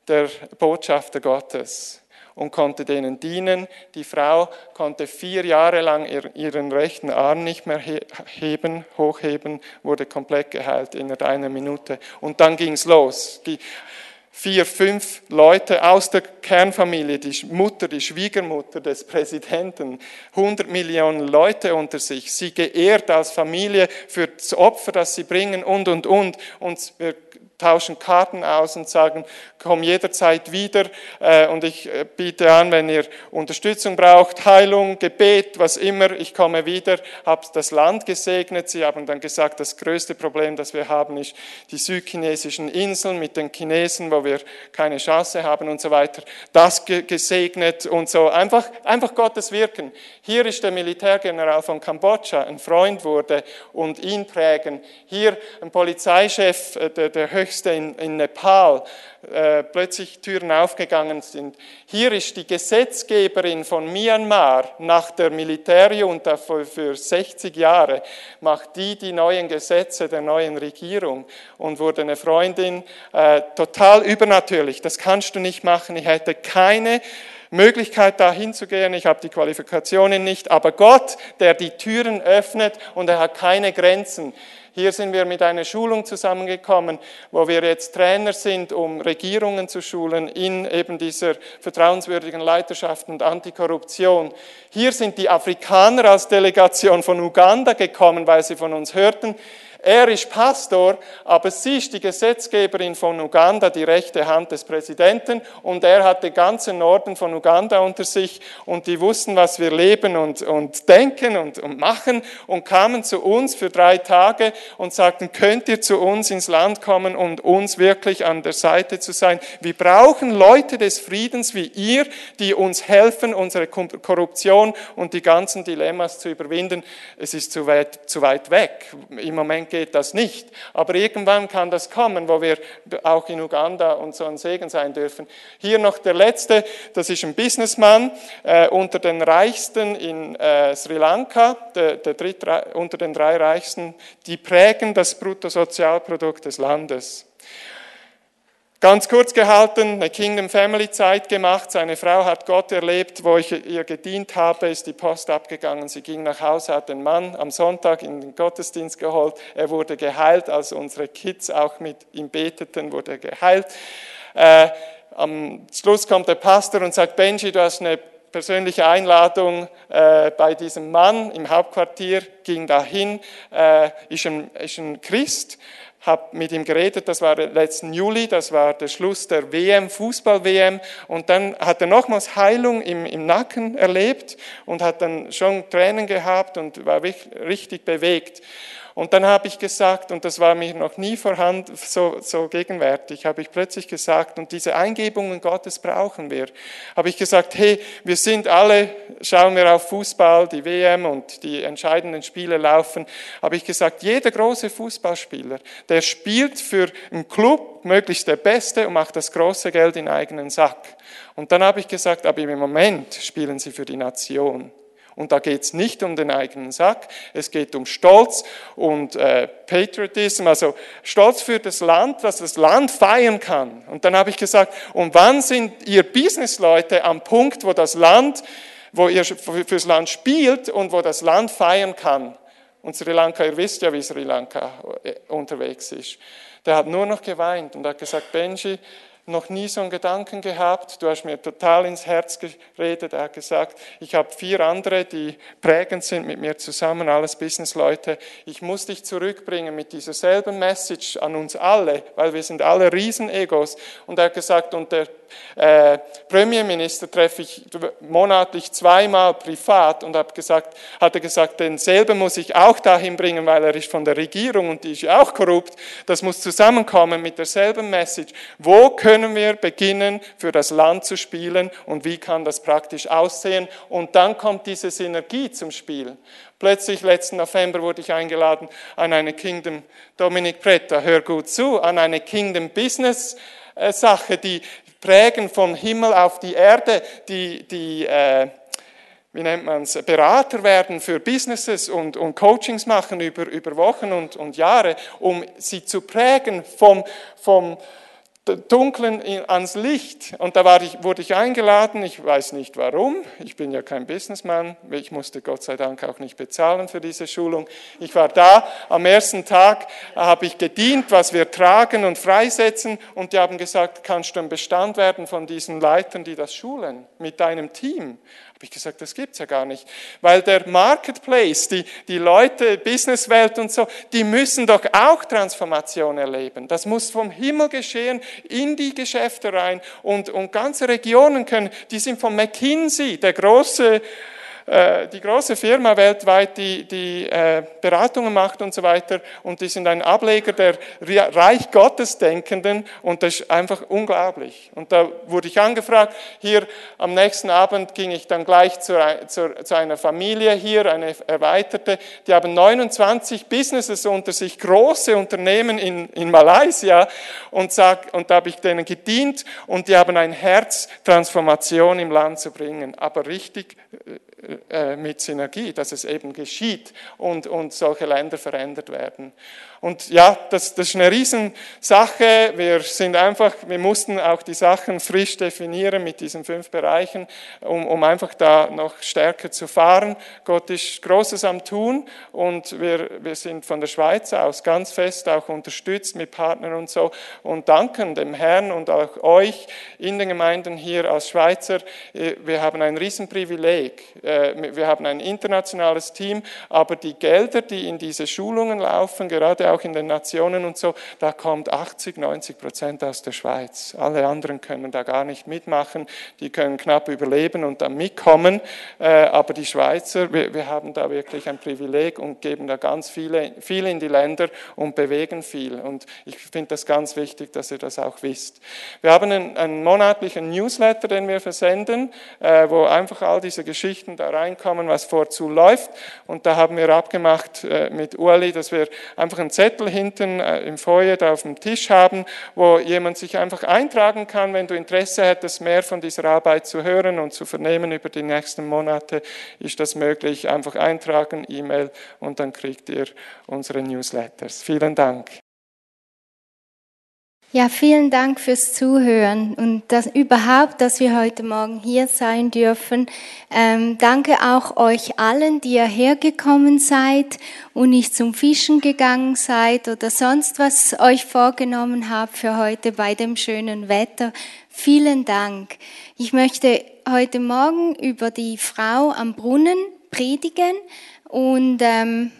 der Botschafter Gottes und konnte denen dienen. Die Frau konnte vier Jahre lang ihren rechten Arm nicht mehr heben, hochheben, wurde komplett geheilt in einer Minute. Und dann ging's los. Die vier, fünf Leute aus der Kernfamilie, die Mutter, die Schwiegermutter des Präsidenten, 100 Millionen Leute unter sich, sie geehrt als Familie für das Opfer, das sie bringen und, und, und. Und wir tauschen Karten aus und sagen, komm jederzeit wieder äh, und ich äh, biete an, wenn ihr Unterstützung braucht, Heilung, Gebet, was immer, ich komme wieder, habe das Land gesegnet. Sie haben dann gesagt, das größte Problem, das wir haben, ist die südchinesischen Inseln mit den Chinesen, wo wir keine Chance haben und so weiter. Das gesegnet und so. Einfach, einfach Gottes Wirken. Hier ist der Militärgeneral von Kambodscha, ein Freund wurde und ihn prägen. Hier ein Polizeichef, äh, der, der höchste in, in Nepal, äh, plötzlich Türen aufgegangen sind. Hier ist die Gesetzgeberin von Myanmar nach der Militärjunta für, für 60 Jahre, macht die die neuen Gesetze der neuen Regierung und wurde eine Freundin, äh, total übernatürlich. Das kannst du nicht machen. Ich hätte keine Möglichkeit, da hinzugehen. Ich habe die Qualifikationen nicht. Aber Gott, der die Türen öffnet und er hat keine Grenzen. Hier sind wir mit einer Schulung zusammengekommen, wo wir jetzt Trainer sind, um Regierungen zu schulen in eben dieser vertrauenswürdigen Leiterschaft und Antikorruption. Hier sind die Afrikaner als Delegation von Uganda gekommen, weil sie von uns hörten, er ist Pastor, aber sie ist die Gesetzgeberin von Uganda, die rechte Hand des Präsidenten, und er hat den ganzen Norden von Uganda unter sich und die wussten, was wir leben und, und denken und, und machen und kamen zu uns für drei Tage und sagten, könnt ihr zu uns ins Land kommen und uns wirklich an der Seite zu sein. Wir brauchen Leute des Friedens wie ihr, die uns helfen, unsere Korruption und die ganzen Dilemmas zu überwinden. Es ist zu weit, zu weit weg. Im Moment geht das nicht. Aber irgendwann kann das kommen, wo wir auch in Uganda und so ein Segen sein dürfen. Hier noch der letzte, das ist ein Businessman äh, unter den Reichsten in äh, Sri Lanka, der, der dritt, unter den drei Reichsten, die prägen das Bruttosozialprodukt des Landes. Ganz kurz gehalten, eine Kingdom Family Zeit gemacht. Seine Frau hat Gott erlebt, wo ich ihr gedient habe, ist die Post abgegangen. Sie ging nach Hause, hat den Mann am Sonntag in den Gottesdienst geholt. Er wurde geheilt, als unsere Kids auch mit ihm beteten, wurde er geheilt. Äh, am Schluss kommt der Pastor und sagt, Benji, du hast eine persönliche Einladung äh, bei diesem Mann im Hauptquartier, ging dahin, äh, ist, ein, ist ein Christ, habe mit ihm geredet, das war letzten Juli, das war der Schluss der WM, Fußball-WM. Und dann hat er nochmals Heilung im, im Nacken erlebt und hat dann schon Tränen gehabt und war richtig bewegt. Und dann habe ich gesagt, und das war mir noch nie vorhanden, so, so gegenwärtig, habe ich plötzlich gesagt, und diese Eingebungen Gottes brauchen wir, habe ich gesagt, hey, wir sind alle, schauen wir auf Fußball, die WM und die entscheidenden Spiele laufen, habe ich gesagt, jeder große Fußballspieler, der spielt für einen Club, möglichst der Beste und macht das große Geld in eigenen Sack. Und dann habe ich gesagt, aber im Moment spielen sie für die Nation. Und da geht es nicht um den eigenen Sack, es geht um Stolz und äh, Patriotism, also Stolz für das Land, dass das Land feiern kann. Und dann habe ich gesagt, und wann sind ihr Businessleute am Punkt, wo das Land, wo ihr fürs Land spielt und wo das Land feiern kann? Und Sri Lanka, ihr wisst ja, wie Sri Lanka äh, unterwegs ist. Der hat nur noch geweint und hat gesagt, Benji, noch nie so einen Gedanken gehabt. Du hast mir total ins Herz geredet. Er hat gesagt, ich habe vier andere, die prägend sind mit mir zusammen, alles Businessleute. Ich muss dich zurückbringen mit dieser selben Message an uns alle, weil wir sind alle Riesenegos. Und er hat gesagt, und der äh, Premierminister treffe ich monatlich zweimal privat und habe gesagt, hat er gesagt, denselben muss ich auch dahin bringen, weil er ist von der Regierung und die ist ja auch korrupt. Das muss zusammenkommen mit derselben Message. Wo können wir beginnen, für das Land zu spielen und wie kann das praktisch aussehen? Und dann kommt diese Synergie zum Spiel. Plötzlich letzten November wurde ich eingeladen an eine Kingdom, Dominik Pretta, hör gut zu, an eine Kingdom Business äh, Sache, die, prägen vom Himmel auf die Erde, die, die äh, wie nennt man es, Berater werden für Businesses und, und Coachings machen über, über Wochen und, und Jahre, um sie zu prägen vom, vom Dunklen ans Licht. Und da ich, wurde ich eingeladen, ich weiß nicht warum, ich bin ja kein Businessman, ich musste Gott sei Dank auch nicht bezahlen für diese Schulung. Ich war da, am ersten Tag habe ich gedient, was wir tragen und freisetzen und die haben gesagt, kannst du ein Bestand werden von diesen Leitern, die das schulen, mit deinem Team. Habe ich gesagt, das gibt's ja gar nicht. Weil der Marketplace, die, die Leute, Businesswelt und so, die müssen doch auch Transformation erleben. Das muss vom Himmel geschehen, in die Geschäfte rein. Und, und ganze Regionen können, die sind von McKinsey, der große die große Firma weltweit, die, die äh, Beratungen macht und so weiter, und die sind ein Ableger der Reich Gottes Denkenden, und das ist einfach unglaublich. Und da wurde ich angefragt, hier am nächsten Abend ging ich dann gleich zu, zu, zu einer Familie hier, eine erweiterte, die haben 29 Businesses unter sich, große Unternehmen in, in Malaysia, und, sag, und da habe ich denen gedient, und die haben ein Herz, Transformation im Land zu bringen, aber richtig äh, äh, mit Synergie, dass es eben geschieht und, und solche Länder verändert werden. Und ja, das, das ist eine Riesensache. Wir sind einfach, wir mussten auch die Sachen frisch definieren mit diesen fünf Bereichen, um, um einfach da noch stärker zu fahren. Gott ist Großes am Tun und wir, wir sind von der Schweiz aus ganz fest auch unterstützt mit Partnern und so und danken dem Herrn und auch euch in den Gemeinden hier als Schweizer. Wir haben ein Riesenprivileg. Äh, wir haben ein internationales Team, aber die Gelder, die in diese Schulungen laufen, gerade auch in den Nationen und so, da kommt 80, 90 Prozent aus der Schweiz. Alle anderen können da gar nicht mitmachen, die können knapp überleben und dann mitkommen, äh, aber die Schweizer, wir, wir haben da wirklich ein Privileg und geben da ganz viele, viel in die Länder und bewegen viel. Und ich finde das ganz wichtig, dass ihr das auch wisst. Wir haben einen, einen monatlichen Newsletter, den wir versenden, äh, wo einfach all diese Geschichten da reinkommen, was vorzu läuft. Und da haben wir abgemacht äh, mit Ueli, dass wir einfach einen Zettel hinten äh, im Feuer da auf dem Tisch haben, wo jemand sich einfach eintragen kann, wenn du Interesse hättest, mehr von dieser Arbeit zu hören und zu vernehmen über die nächsten Monate, ist das möglich. Einfach eintragen, E-Mail und dann kriegt ihr unsere Newsletters. Vielen Dank. Ja, vielen Dank fürs Zuhören und das, überhaupt, dass wir heute Morgen hier sein dürfen. Ähm, danke auch euch allen, die ihr hergekommen seid und nicht zum Fischen gegangen seid oder sonst was euch vorgenommen habt für heute bei dem schönen Wetter. Vielen Dank. Ich möchte heute Morgen über die Frau am Brunnen predigen und ähm,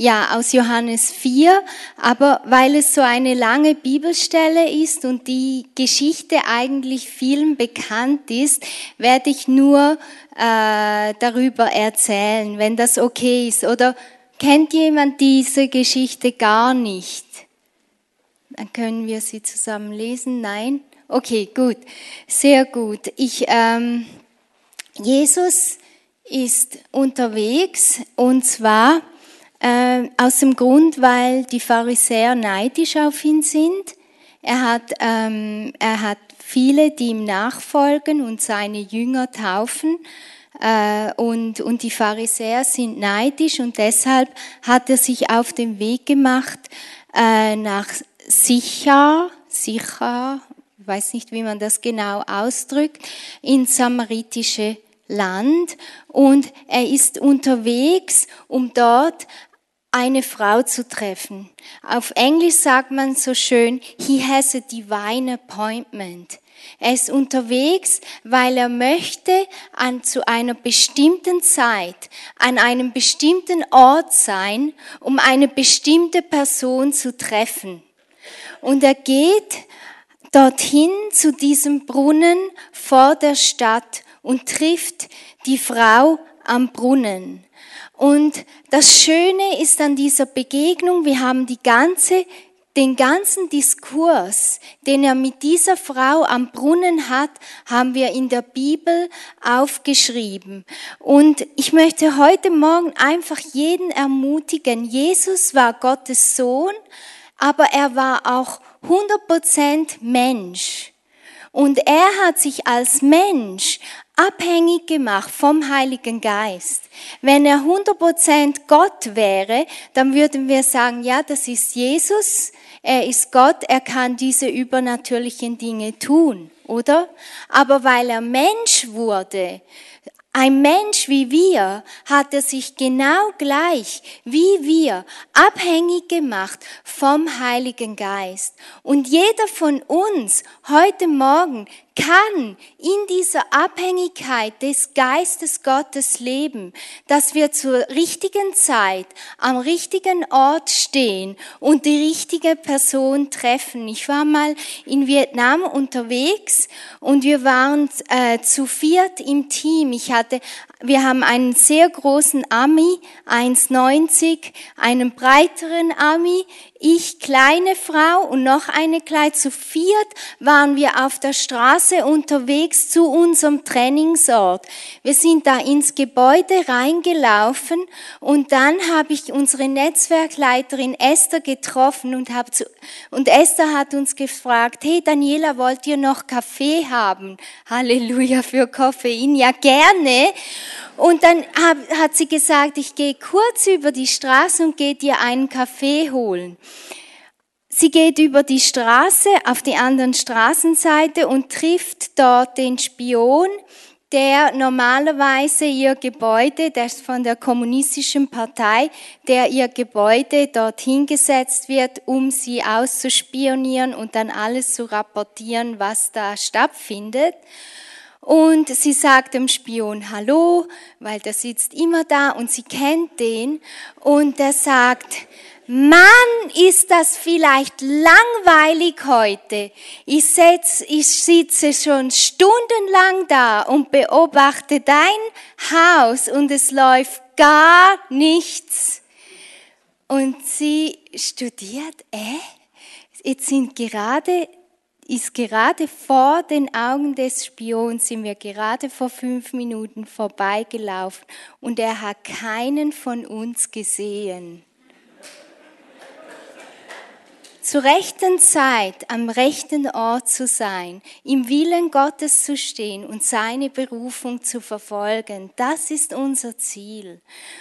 ja, aus Johannes 4, aber weil es so eine lange Bibelstelle ist und die Geschichte eigentlich vielen bekannt ist, werde ich nur äh, darüber erzählen, wenn das okay ist. Oder kennt jemand diese Geschichte gar nicht? Dann können wir sie zusammen lesen. Nein? Okay, gut. Sehr gut. Ich, ähm, Jesus ist unterwegs und zwar äh, aus dem Grund, weil die Pharisäer neidisch auf ihn sind. Er hat, ähm, er hat viele, die ihm nachfolgen und seine Jünger taufen. Äh, und, und die Pharisäer sind neidisch und deshalb hat er sich auf den Weg gemacht äh, nach Sichar, Sichar, weiß nicht, wie man das genau ausdrückt, ins samaritische Land und er ist unterwegs, um dort eine Frau zu treffen. Auf Englisch sagt man so schön, he has a divine appointment. Er ist unterwegs, weil er möchte an, zu einer bestimmten Zeit, an einem bestimmten Ort sein, um eine bestimmte Person zu treffen. Und er geht dorthin zu diesem Brunnen vor der Stadt und trifft die Frau am Brunnen. Und das Schöne ist an dieser Begegnung, wir haben die ganze, den ganzen Diskurs, den er mit dieser Frau am Brunnen hat, haben wir in der Bibel aufgeschrieben. Und ich möchte heute Morgen einfach jeden ermutigen. Jesus war Gottes Sohn, aber er war auch 100% Mensch. Und er hat sich als Mensch abhängig gemacht vom Heiligen Geist. Wenn er 100% Gott wäre, dann würden wir sagen, ja, das ist Jesus, er ist Gott, er kann diese übernatürlichen Dinge tun, oder? Aber weil er Mensch wurde, ein Mensch wie wir hat er sich genau gleich wie wir abhängig gemacht vom Heiligen Geist. Und jeder von uns heute Morgen kann in dieser Abhängigkeit des Geistes Gottes leben, dass wir zur richtigen Zeit am richtigen Ort stehen und die richtige Person treffen. Ich war mal in Vietnam unterwegs und wir waren äh, zu viert im Team. Ich hatte, wir haben einen sehr großen Ami, 1,90, einen breiteren Ami, ich, kleine Frau und noch eine kleine, zu viert waren wir auf der Straße unterwegs zu unserem Trainingsort. Wir sind da ins Gebäude reingelaufen und dann habe ich unsere Netzwerkleiterin Esther getroffen und, hab zu, und Esther hat uns gefragt, hey Daniela, wollt ihr noch Kaffee haben? Halleluja für Koffein, ja gerne. Und dann hat sie gesagt, ich gehe kurz über die Straße und gehe dir einen Kaffee holen. Sie geht über die Straße auf die anderen Straßenseite und trifft dort den Spion, der normalerweise ihr Gebäude, der ist von der kommunistischen Partei, der ihr Gebäude dorthin gesetzt wird, um sie auszuspionieren und dann alles zu rapportieren, was da stattfindet. Und sie sagt dem Spion Hallo, weil der sitzt immer da und sie kennt den. Und er sagt, Mann, ist das vielleicht langweilig heute. Ich, setz, ich sitze schon stundenlang da und beobachte dein Haus und es läuft gar nichts. Und sie studiert, äh, jetzt sind gerade ist gerade vor den Augen des Spions, sind wir gerade vor fünf Minuten vorbeigelaufen und er hat keinen von uns gesehen zur rechten Zeit am rechten Ort zu sein, im Willen Gottes zu stehen und seine Berufung zu verfolgen, das ist unser Ziel.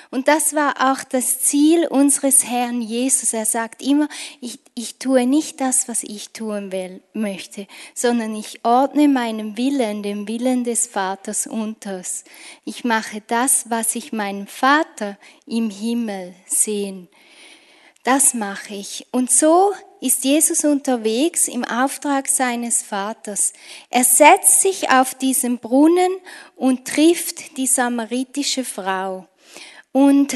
Und das war auch das Ziel unseres Herrn Jesus. Er sagt immer, ich, ich tue nicht das, was ich tun will, möchte, sondern ich ordne meinen Willen, dem Willen des Vaters unters. Ich mache das, was ich meinen Vater im Himmel sehen. Das mache ich. Und so ist Jesus unterwegs im Auftrag seines Vaters. Er setzt sich auf diesen Brunnen und trifft die samaritische Frau. Und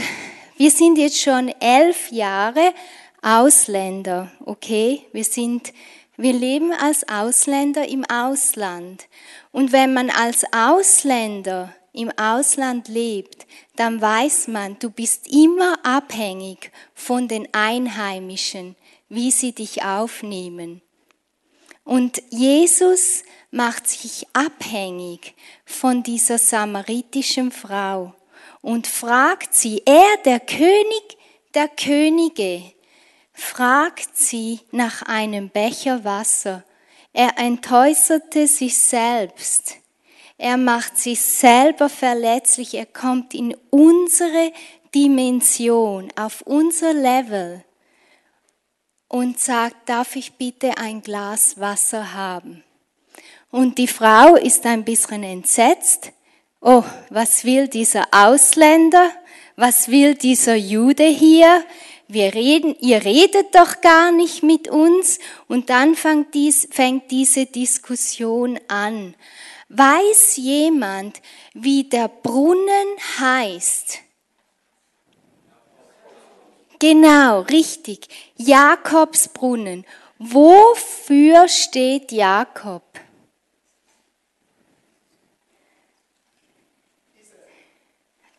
wir sind jetzt schon elf Jahre Ausländer, okay? Wir sind, wir leben als Ausländer im Ausland. Und wenn man als Ausländer im Ausland lebt, dann weiß man, du bist immer abhängig von den Einheimischen wie sie dich aufnehmen. Und Jesus macht sich abhängig von dieser samaritischen Frau und fragt sie, er, der König der Könige, fragt sie nach einem Becher Wasser. Er entäußerte sich selbst. Er macht sich selber verletzlich. Er kommt in unsere Dimension, auf unser Level und sagt, darf ich bitte ein Glas Wasser haben? Und die Frau ist ein bisschen entsetzt. Oh, was will dieser Ausländer? Was will dieser Jude hier? Wir reden, ihr redet doch gar nicht mit uns. Und dann fängt, dies, fängt diese Diskussion an. Weiß jemand, wie der Brunnen heißt? Genau, richtig. Jakobsbrunnen. Wofür steht Jakob?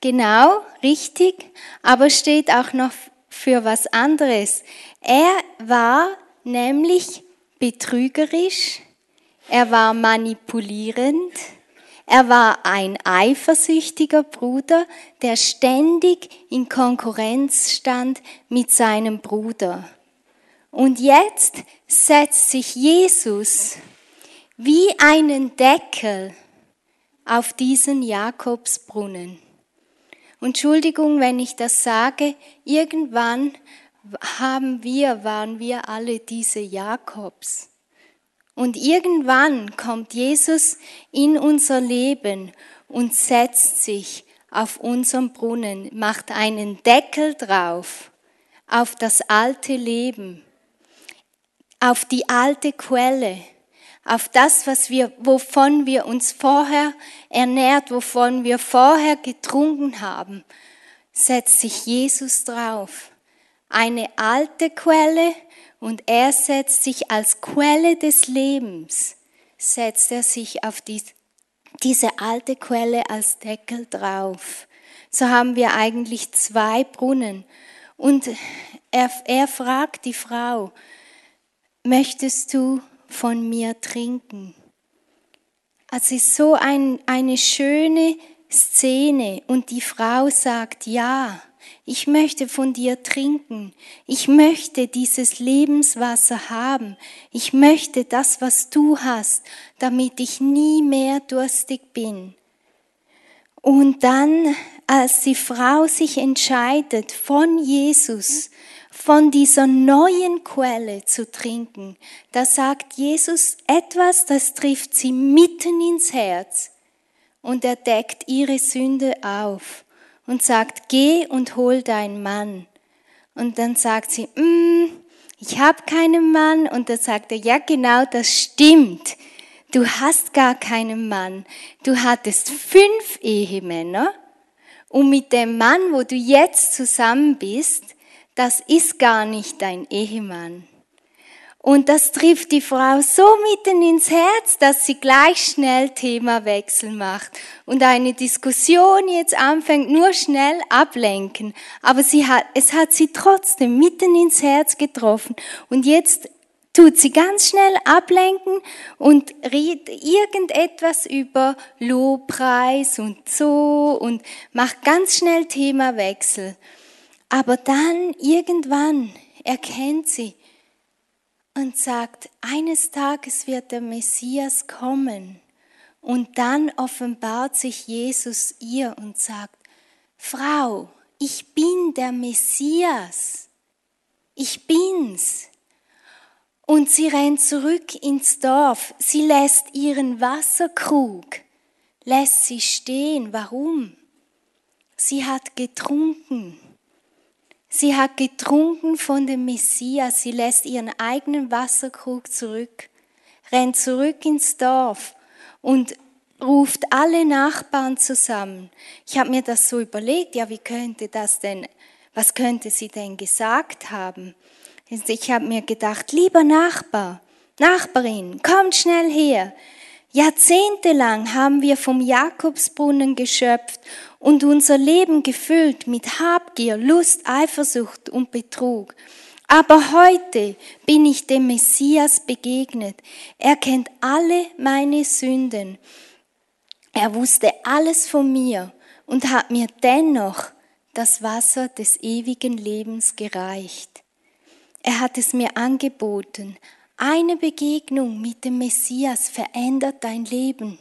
Genau, richtig, aber steht auch noch für was anderes. Er war nämlich betrügerisch, er war manipulierend, er war ein eifersüchtiger Bruder, der ständig in Konkurrenz stand mit seinem Bruder. Und jetzt setzt sich Jesus wie einen Deckel auf diesen Jakobsbrunnen. Entschuldigung, wenn ich das sage, irgendwann haben wir, waren wir alle diese Jakobs. Und irgendwann kommt Jesus in unser Leben und setzt sich auf unserem Brunnen, macht einen Deckel drauf auf das alte Leben, auf die alte Quelle, auf das, was wir, wovon wir uns vorher ernährt, wovon wir vorher getrunken haben, setzt sich Jesus drauf. Eine alte Quelle und er setzt sich als Quelle des Lebens, setzt er sich auf die, diese alte Quelle als Deckel drauf. So haben wir eigentlich zwei Brunnen. Und er, er fragt die Frau, möchtest du von mir trinken? Also es ist so ein, eine schöne Szene und die Frau sagt ja. Ich möchte von dir trinken. Ich möchte dieses Lebenswasser haben. Ich möchte das, was du hast, damit ich nie mehr durstig bin. Und dann, als die Frau sich entscheidet, von Jesus, von dieser neuen Quelle zu trinken, da sagt Jesus etwas, das trifft sie mitten ins Herz und er deckt ihre Sünde auf und sagt, geh und hol deinen Mann. Und dann sagt sie, mm, ich habe keinen Mann. Und dann sagt er, ja genau, das stimmt. Du hast gar keinen Mann. Du hattest fünf Ehemänner. Und mit dem Mann, wo du jetzt zusammen bist, das ist gar nicht dein Ehemann. Und das trifft die Frau so mitten ins Herz, dass sie gleich schnell Themawechsel macht und eine Diskussion jetzt anfängt, nur schnell ablenken. Aber sie hat, es hat sie trotzdem mitten ins Herz getroffen. Und jetzt tut sie ganz schnell ablenken und redet irgendetwas über Lobpreis und so und macht ganz schnell Themawechsel. Aber dann irgendwann erkennt sie, und sagt, eines Tages wird der Messias kommen. Und dann offenbart sich Jesus ihr und sagt, Frau, ich bin der Messias. Ich bin's. Und sie rennt zurück ins Dorf. Sie lässt ihren Wasserkrug, lässt sie stehen. Warum? Sie hat getrunken. Sie hat getrunken von dem Messias. Sie lässt ihren eigenen Wasserkrug zurück, rennt zurück ins Dorf und ruft alle Nachbarn zusammen. Ich habe mir das so überlegt, ja, wie könnte das denn, was könnte sie denn gesagt haben? Ich habe mir gedacht, lieber Nachbar, Nachbarin, kommt schnell her. Jahrzehntelang haben wir vom Jakobsbrunnen geschöpft und unser Leben gefüllt mit Habgier, Lust, Eifersucht und Betrug. Aber heute bin ich dem Messias begegnet. Er kennt alle meine Sünden. Er wusste alles von mir und hat mir dennoch das Wasser des ewigen Lebens gereicht. Er hat es mir angeboten, eine Begegnung mit dem Messias verändert dein Leben.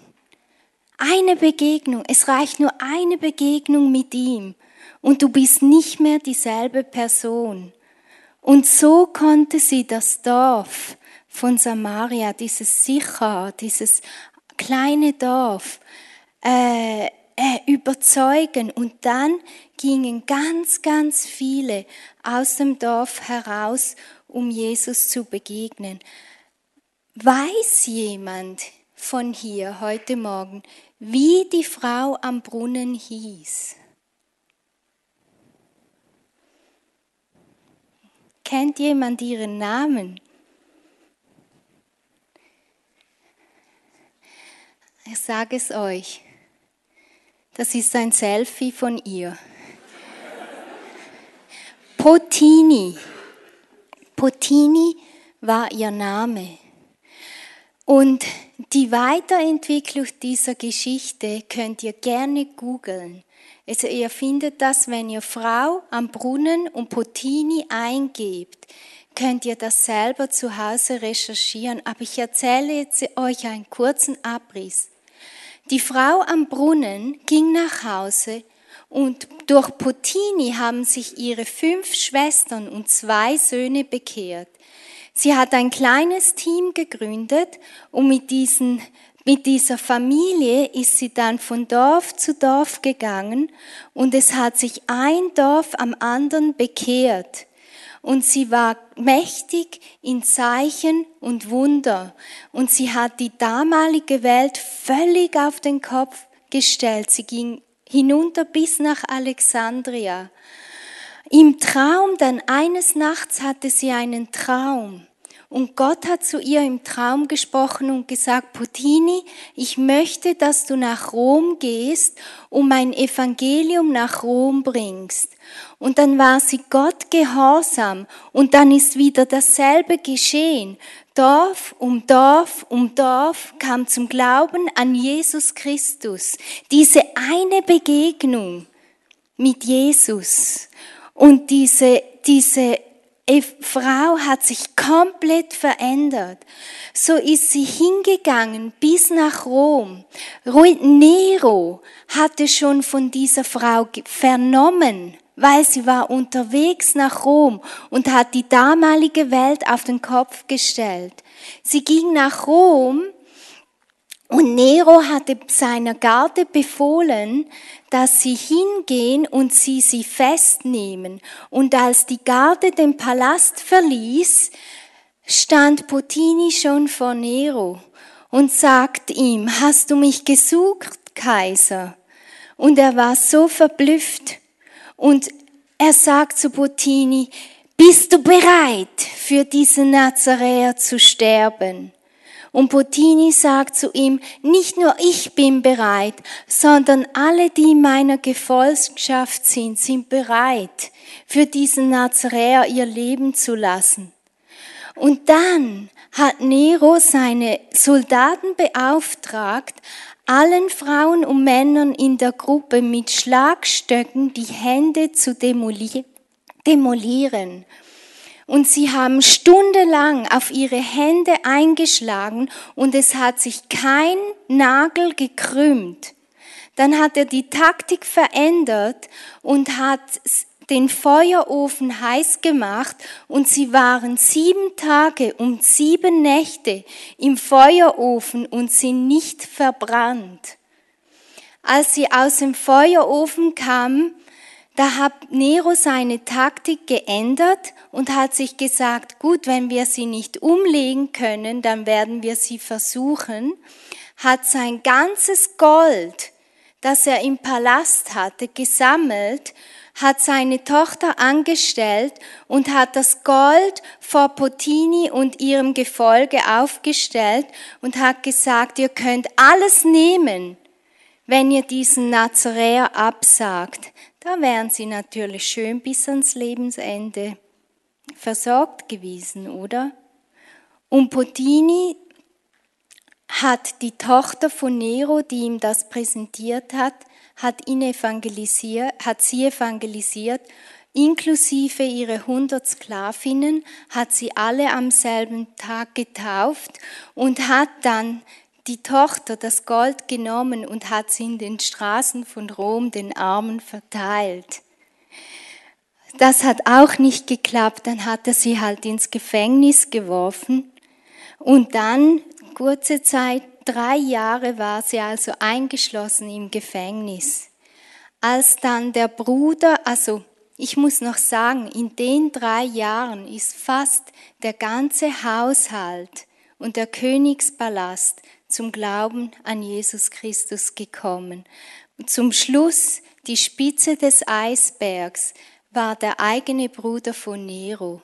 Eine Begegnung, es reicht nur eine Begegnung mit ihm und du bist nicht mehr dieselbe Person. Und so konnte sie das Dorf von Samaria, dieses Sicher, dieses kleine Dorf, äh, äh, überzeugen. Und dann gingen ganz, ganz viele aus dem Dorf heraus um Jesus zu begegnen. Weiß jemand von hier heute Morgen, wie die Frau am Brunnen hieß? Kennt jemand ihren Namen? Ich sage es euch. Das ist ein Selfie von ihr. Potini. Potini war ihr Name. Und die Weiterentwicklung dieser Geschichte könnt ihr gerne googeln. Also ihr findet das, wenn ihr Frau am Brunnen und Potini eingebt, könnt ihr das selber zu Hause recherchieren, aber ich erzähle jetzt euch einen kurzen Abriss. Die Frau am Brunnen ging nach Hause und durch Potini haben sich ihre fünf Schwestern und zwei Söhne bekehrt. Sie hat ein kleines Team gegründet und mit diesen mit dieser Familie ist sie dann von Dorf zu Dorf gegangen und es hat sich ein Dorf am anderen bekehrt. Und sie war mächtig in Zeichen und Wunder. Und sie hat die damalige Welt völlig auf den Kopf gestellt. Sie ging hinunter bis nach Alexandria. Im Traum, dann eines Nachts hatte sie einen Traum. Und Gott hat zu ihr im Traum gesprochen und gesagt, Potini, ich möchte, dass du nach Rom gehst und mein Evangelium nach Rom bringst. Und dann war sie Gott gehorsam und dann ist wieder dasselbe geschehen. Dorf um Dorf um Dorf kam zum Glauben an Jesus Christus. Diese eine Begegnung mit Jesus und diese, diese Frau hat sich komplett verändert. So ist sie hingegangen bis nach Rom. Nero hatte schon von dieser Frau vernommen, weil sie war unterwegs nach Rom und hat die damalige Welt auf den Kopf gestellt. Sie ging nach Om und Nero hatte seiner Garde befohlen, dass sie hingehen und sie sie festnehmen. Und als die Garde den Palast verließ, stand Potini schon vor Nero und sagt ihm, hast du mich gesucht, Kaiser? Und er war so verblüfft und er sagt zu Potini, bist du bereit, für diesen Nazaräer zu sterben? Und Bottini sagt zu ihm, nicht nur ich bin bereit, sondern alle, die in meiner Gefolgschaft sind, sind bereit, für diesen Nazaräer ihr Leben zu lassen. Und dann hat Nero seine Soldaten beauftragt, allen Frauen und Männern in der Gruppe mit Schlagstöcken die Hände zu demolieren. Und sie haben stundenlang auf ihre Hände eingeschlagen und es hat sich kein Nagel gekrümmt. Dann hat er die Taktik verändert und hat den Feuerofen heiß gemacht und sie waren sieben Tage und sieben Nächte im Feuerofen und sind nicht verbrannt. Als sie aus dem Feuerofen kamen, da hat Nero seine Taktik geändert und hat sich gesagt, gut, wenn wir sie nicht umlegen können, dann werden wir sie versuchen, hat sein ganzes Gold, das er im Palast hatte, gesammelt, hat seine Tochter angestellt und hat das Gold vor Potini und ihrem Gefolge aufgestellt und hat gesagt, ihr könnt alles nehmen, wenn ihr diesen Nazaräer absagt. Da wären sie natürlich schön bis ans Lebensende versorgt gewesen, oder? Und Potini hat die Tochter von Nero, die ihm das präsentiert hat, hat ihn evangelisiert, hat sie evangelisiert, inklusive ihre 100 Sklavinnen, hat sie alle am selben Tag getauft und hat dann die Tochter das Gold genommen und hat sie in den Straßen von Rom den Armen verteilt. Das hat auch nicht geklappt, dann hat er sie halt ins Gefängnis geworfen und dann, kurze Zeit, drei Jahre war sie also eingeschlossen im Gefängnis. Als dann der Bruder, also ich muss noch sagen, in den drei Jahren ist fast der ganze Haushalt und der Königspalast zum Glauben an Jesus Christus gekommen. Und zum Schluss, die Spitze des Eisbergs, war der eigene Bruder von Nero.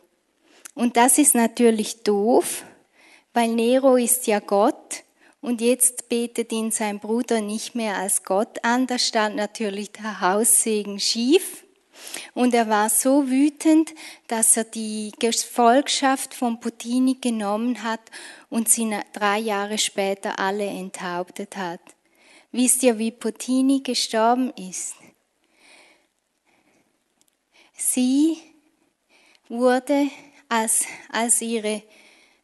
Und das ist natürlich doof, weil Nero ist ja Gott und jetzt betet ihn sein Bruder nicht mehr als Gott an. Da stand natürlich der Haussegen schief. Und er war so wütend, dass er die Gefolgschaft von Putini genommen hat und sie drei Jahre später alle enthauptet hat. Wisst ihr, wie Putini gestorben ist? Sie wurde als, als ihre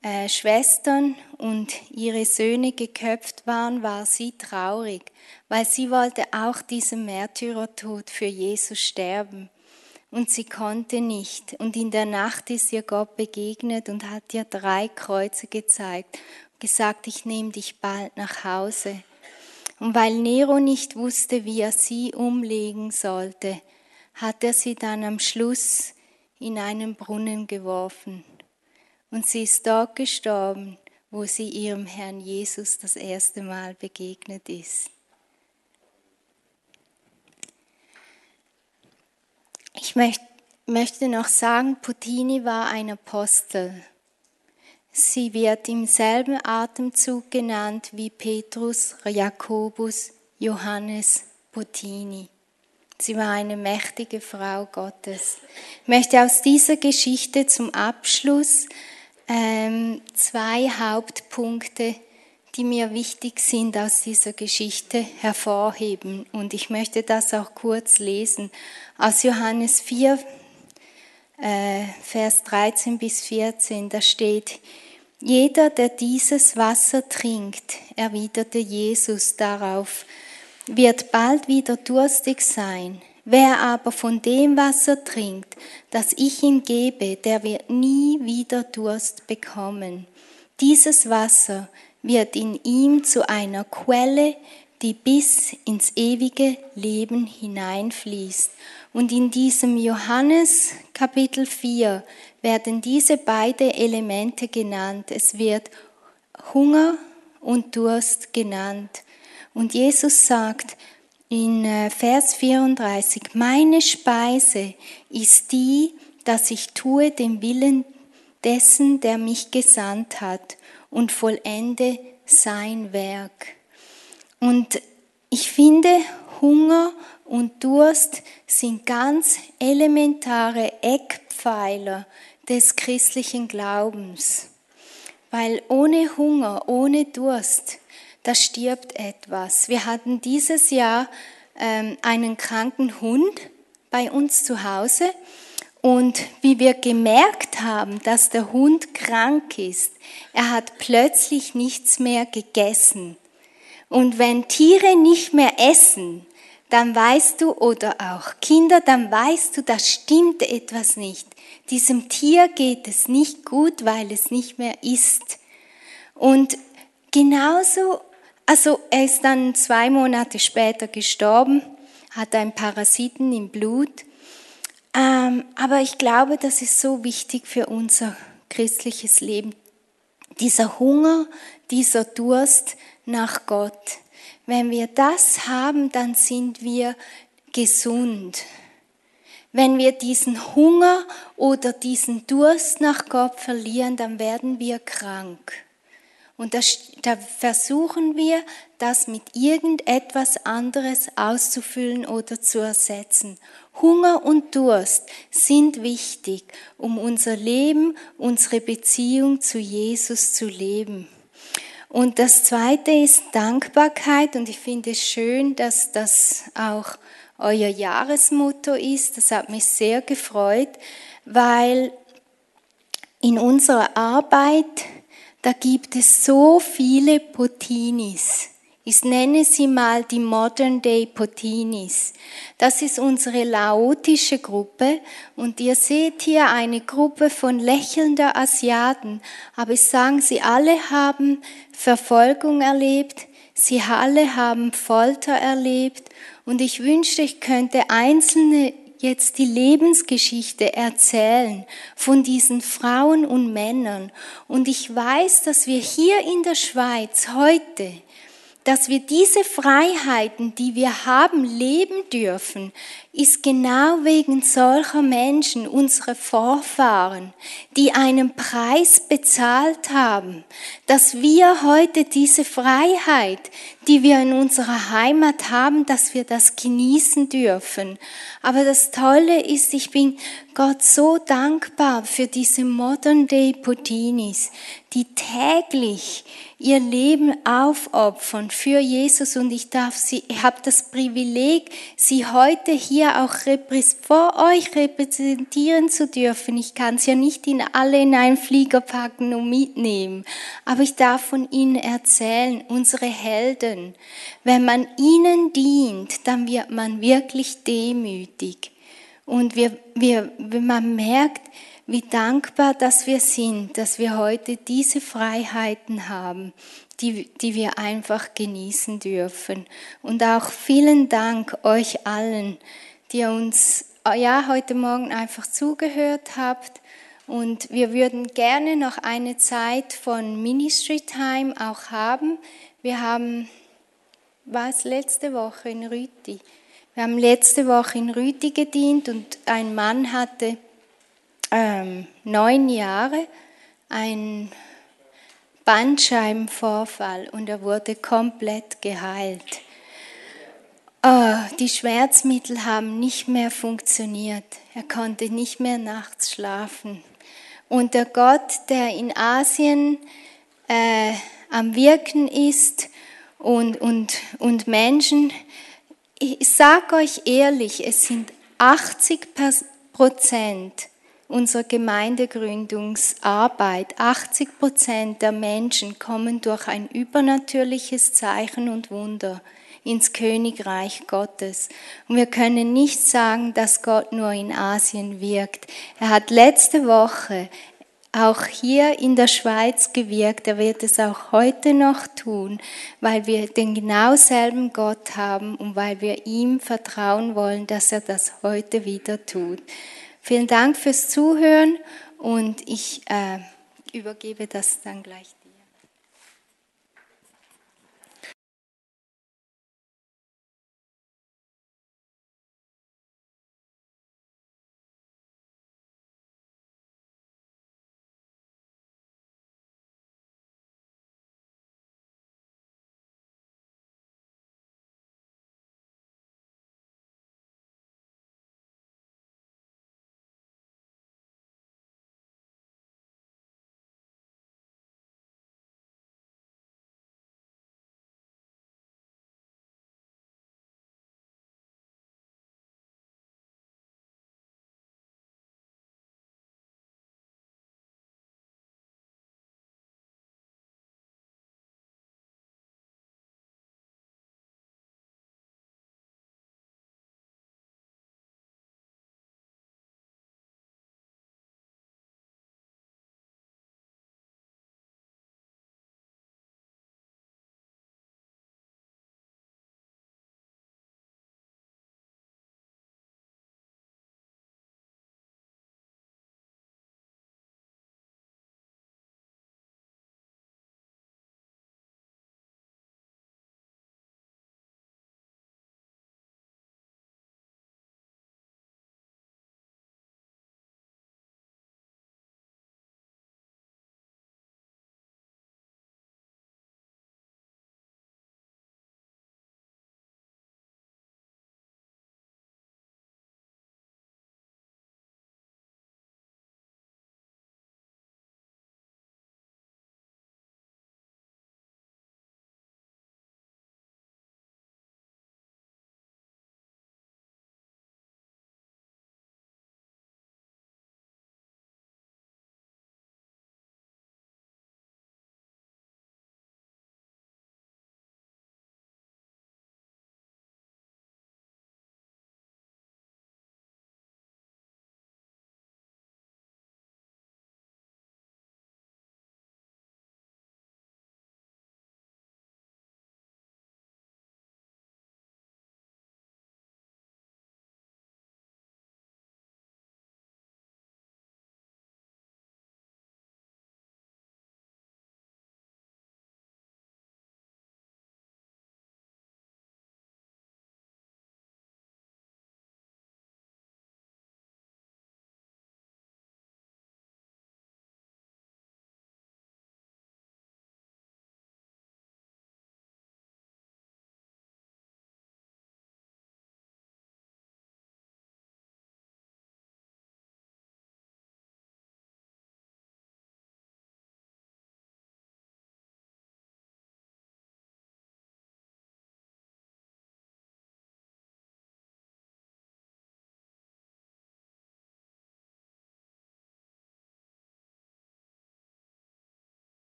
äh, Schwestern und ihre Söhne geköpft waren, war sie traurig, weil sie wollte auch diesen Märtyrertod für Jesus sterben. Und sie konnte nicht. Und in der Nacht ist ihr Gott begegnet und hat ihr drei Kreuze gezeigt, gesagt, ich nehme dich bald nach Hause. Und weil Nero nicht wusste, wie er sie umlegen sollte, hat er sie dann am Schluss in einen Brunnen geworfen. Und sie ist dort gestorben, wo sie ihrem Herrn Jesus das erste Mal begegnet ist. Ich möchte noch sagen, Putini war ein Apostel. Sie wird im selben Atemzug genannt wie Petrus, Jakobus, Johannes, Putini. Sie war eine mächtige Frau Gottes. Ich möchte aus dieser Geschichte zum Abschluss ähm, zwei Hauptpunkte, die mir wichtig sind, aus dieser Geschichte hervorheben. Und ich möchte das auch kurz lesen. Aus Johannes 4, äh, Vers 13 bis 14, da steht, jeder, der dieses Wasser trinkt, erwiderte Jesus darauf, wird bald wieder durstig sein. Wer aber von dem Wasser trinkt, das ich ihm gebe, der wird nie wieder Durst bekommen. Dieses Wasser wird in ihm zu einer Quelle, die bis ins ewige Leben hineinfließt. Und in diesem Johannes Kapitel 4 werden diese beiden Elemente genannt. Es wird Hunger und Durst genannt. Und Jesus sagt in äh, Vers 34, meine Speise ist die, dass ich tue den Willen dessen, der mich gesandt hat und vollende sein Werk. Und ich finde, Hunger und Durst sind ganz elementare Eckpfeiler des christlichen Glaubens. Weil ohne Hunger, ohne Durst, da stirbt etwas. Wir hatten dieses Jahr ähm, einen kranken Hund bei uns zu Hause und wie wir gemerkt haben, dass der Hund krank ist, er hat plötzlich nichts mehr gegessen. Und wenn Tiere nicht mehr essen, dann weißt du, oder auch Kinder, dann weißt du, da stimmt etwas nicht. Diesem Tier geht es nicht gut, weil es nicht mehr isst. Und genauso, also er ist dann zwei Monate später gestorben, hat einen Parasiten im Blut. Ähm, aber ich glaube, das ist so wichtig für unser christliches Leben. Dieser Hunger, dieser Durst nach Gott. Wenn wir das haben, dann sind wir gesund. Wenn wir diesen Hunger oder diesen Durst nach Gott verlieren, dann werden wir krank. Und das, da versuchen wir, das mit irgendetwas anderes auszufüllen oder zu ersetzen. Hunger und Durst sind wichtig, um unser Leben, unsere Beziehung zu Jesus zu leben. Und das zweite ist Dankbarkeit. Und ich finde es schön, dass das auch euer Jahresmotto ist. Das hat mich sehr gefreut, weil in unserer Arbeit, da gibt es so viele Potinis. Ich nenne sie mal die Modern Day Potinis. Das ist unsere laotische Gruppe und ihr seht hier eine Gruppe von lächelnder Asiaten, aber ich sage, sie alle haben Verfolgung erlebt, sie alle haben Folter erlebt und ich wünschte, ich könnte einzelne jetzt die Lebensgeschichte erzählen von diesen Frauen und Männern. Und ich weiß, dass wir hier in der Schweiz heute dass wir diese Freiheiten, die wir haben, leben dürfen, ist genau wegen solcher Menschen, unsere Vorfahren, die einen Preis bezahlt haben, dass wir heute diese Freiheit, die wir in unserer Heimat haben, dass wir das genießen dürfen. Aber das Tolle ist, ich bin Gott so dankbar für diese Modern Day Putinis, die täglich ihr Leben aufopfern für Jesus und ich darf sie, ich habe das Privileg, sie heute hier hier auch vor euch repräsentieren zu dürfen. Ich kann es ja nicht in alle in einen Flieger packen und mitnehmen, aber ich darf von ihnen erzählen, unsere Helden. Wenn man ihnen dient, dann wird man wirklich demütig. Und wir, wir, man merkt, wie dankbar, dass wir sind, dass wir heute diese Freiheiten haben, die, die wir einfach genießen dürfen. Und auch vielen Dank euch allen, die uns ja heute Morgen einfach zugehört habt. Und wir würden gerne noch eine Zeit von Ministry Time auch haben. Wir haben, was letzte Woche in Rüti? Wir haben letzte Woche in Rüti gedient und ein Mann hatte ähm, neun Jahre einen Bandscheibenvorfall und er wurde komplett geheilt. Oh, die Schmerzmittel haben nicht mehr funktioniert. Er konnte nicht mehr nachts schlafen. Und der Gott, der in Asien äh, am Wirken ist und, und, und Menschen, ich sage euch ehrlich, es sind 80 Prozent unserer Gemeindegründungsarbeit, 80 Prozent der Menschen kommen durch ein übernatürliches Zeichen und Wunder ins Königreich Gottes. Und wir können nicht sagen, dass Gott nur in Asien wirkt. Er hat letzte Woche auch hier in der Schweiz gewirkt. Er wird es auch heute noch tun, weil wir den genau selben Gott haben und weil wir ihm vertrauen wollen, dass er das heute wieder tut. Vielen Dank fürs Zuhören und ich äh, übergebe das dann gleich.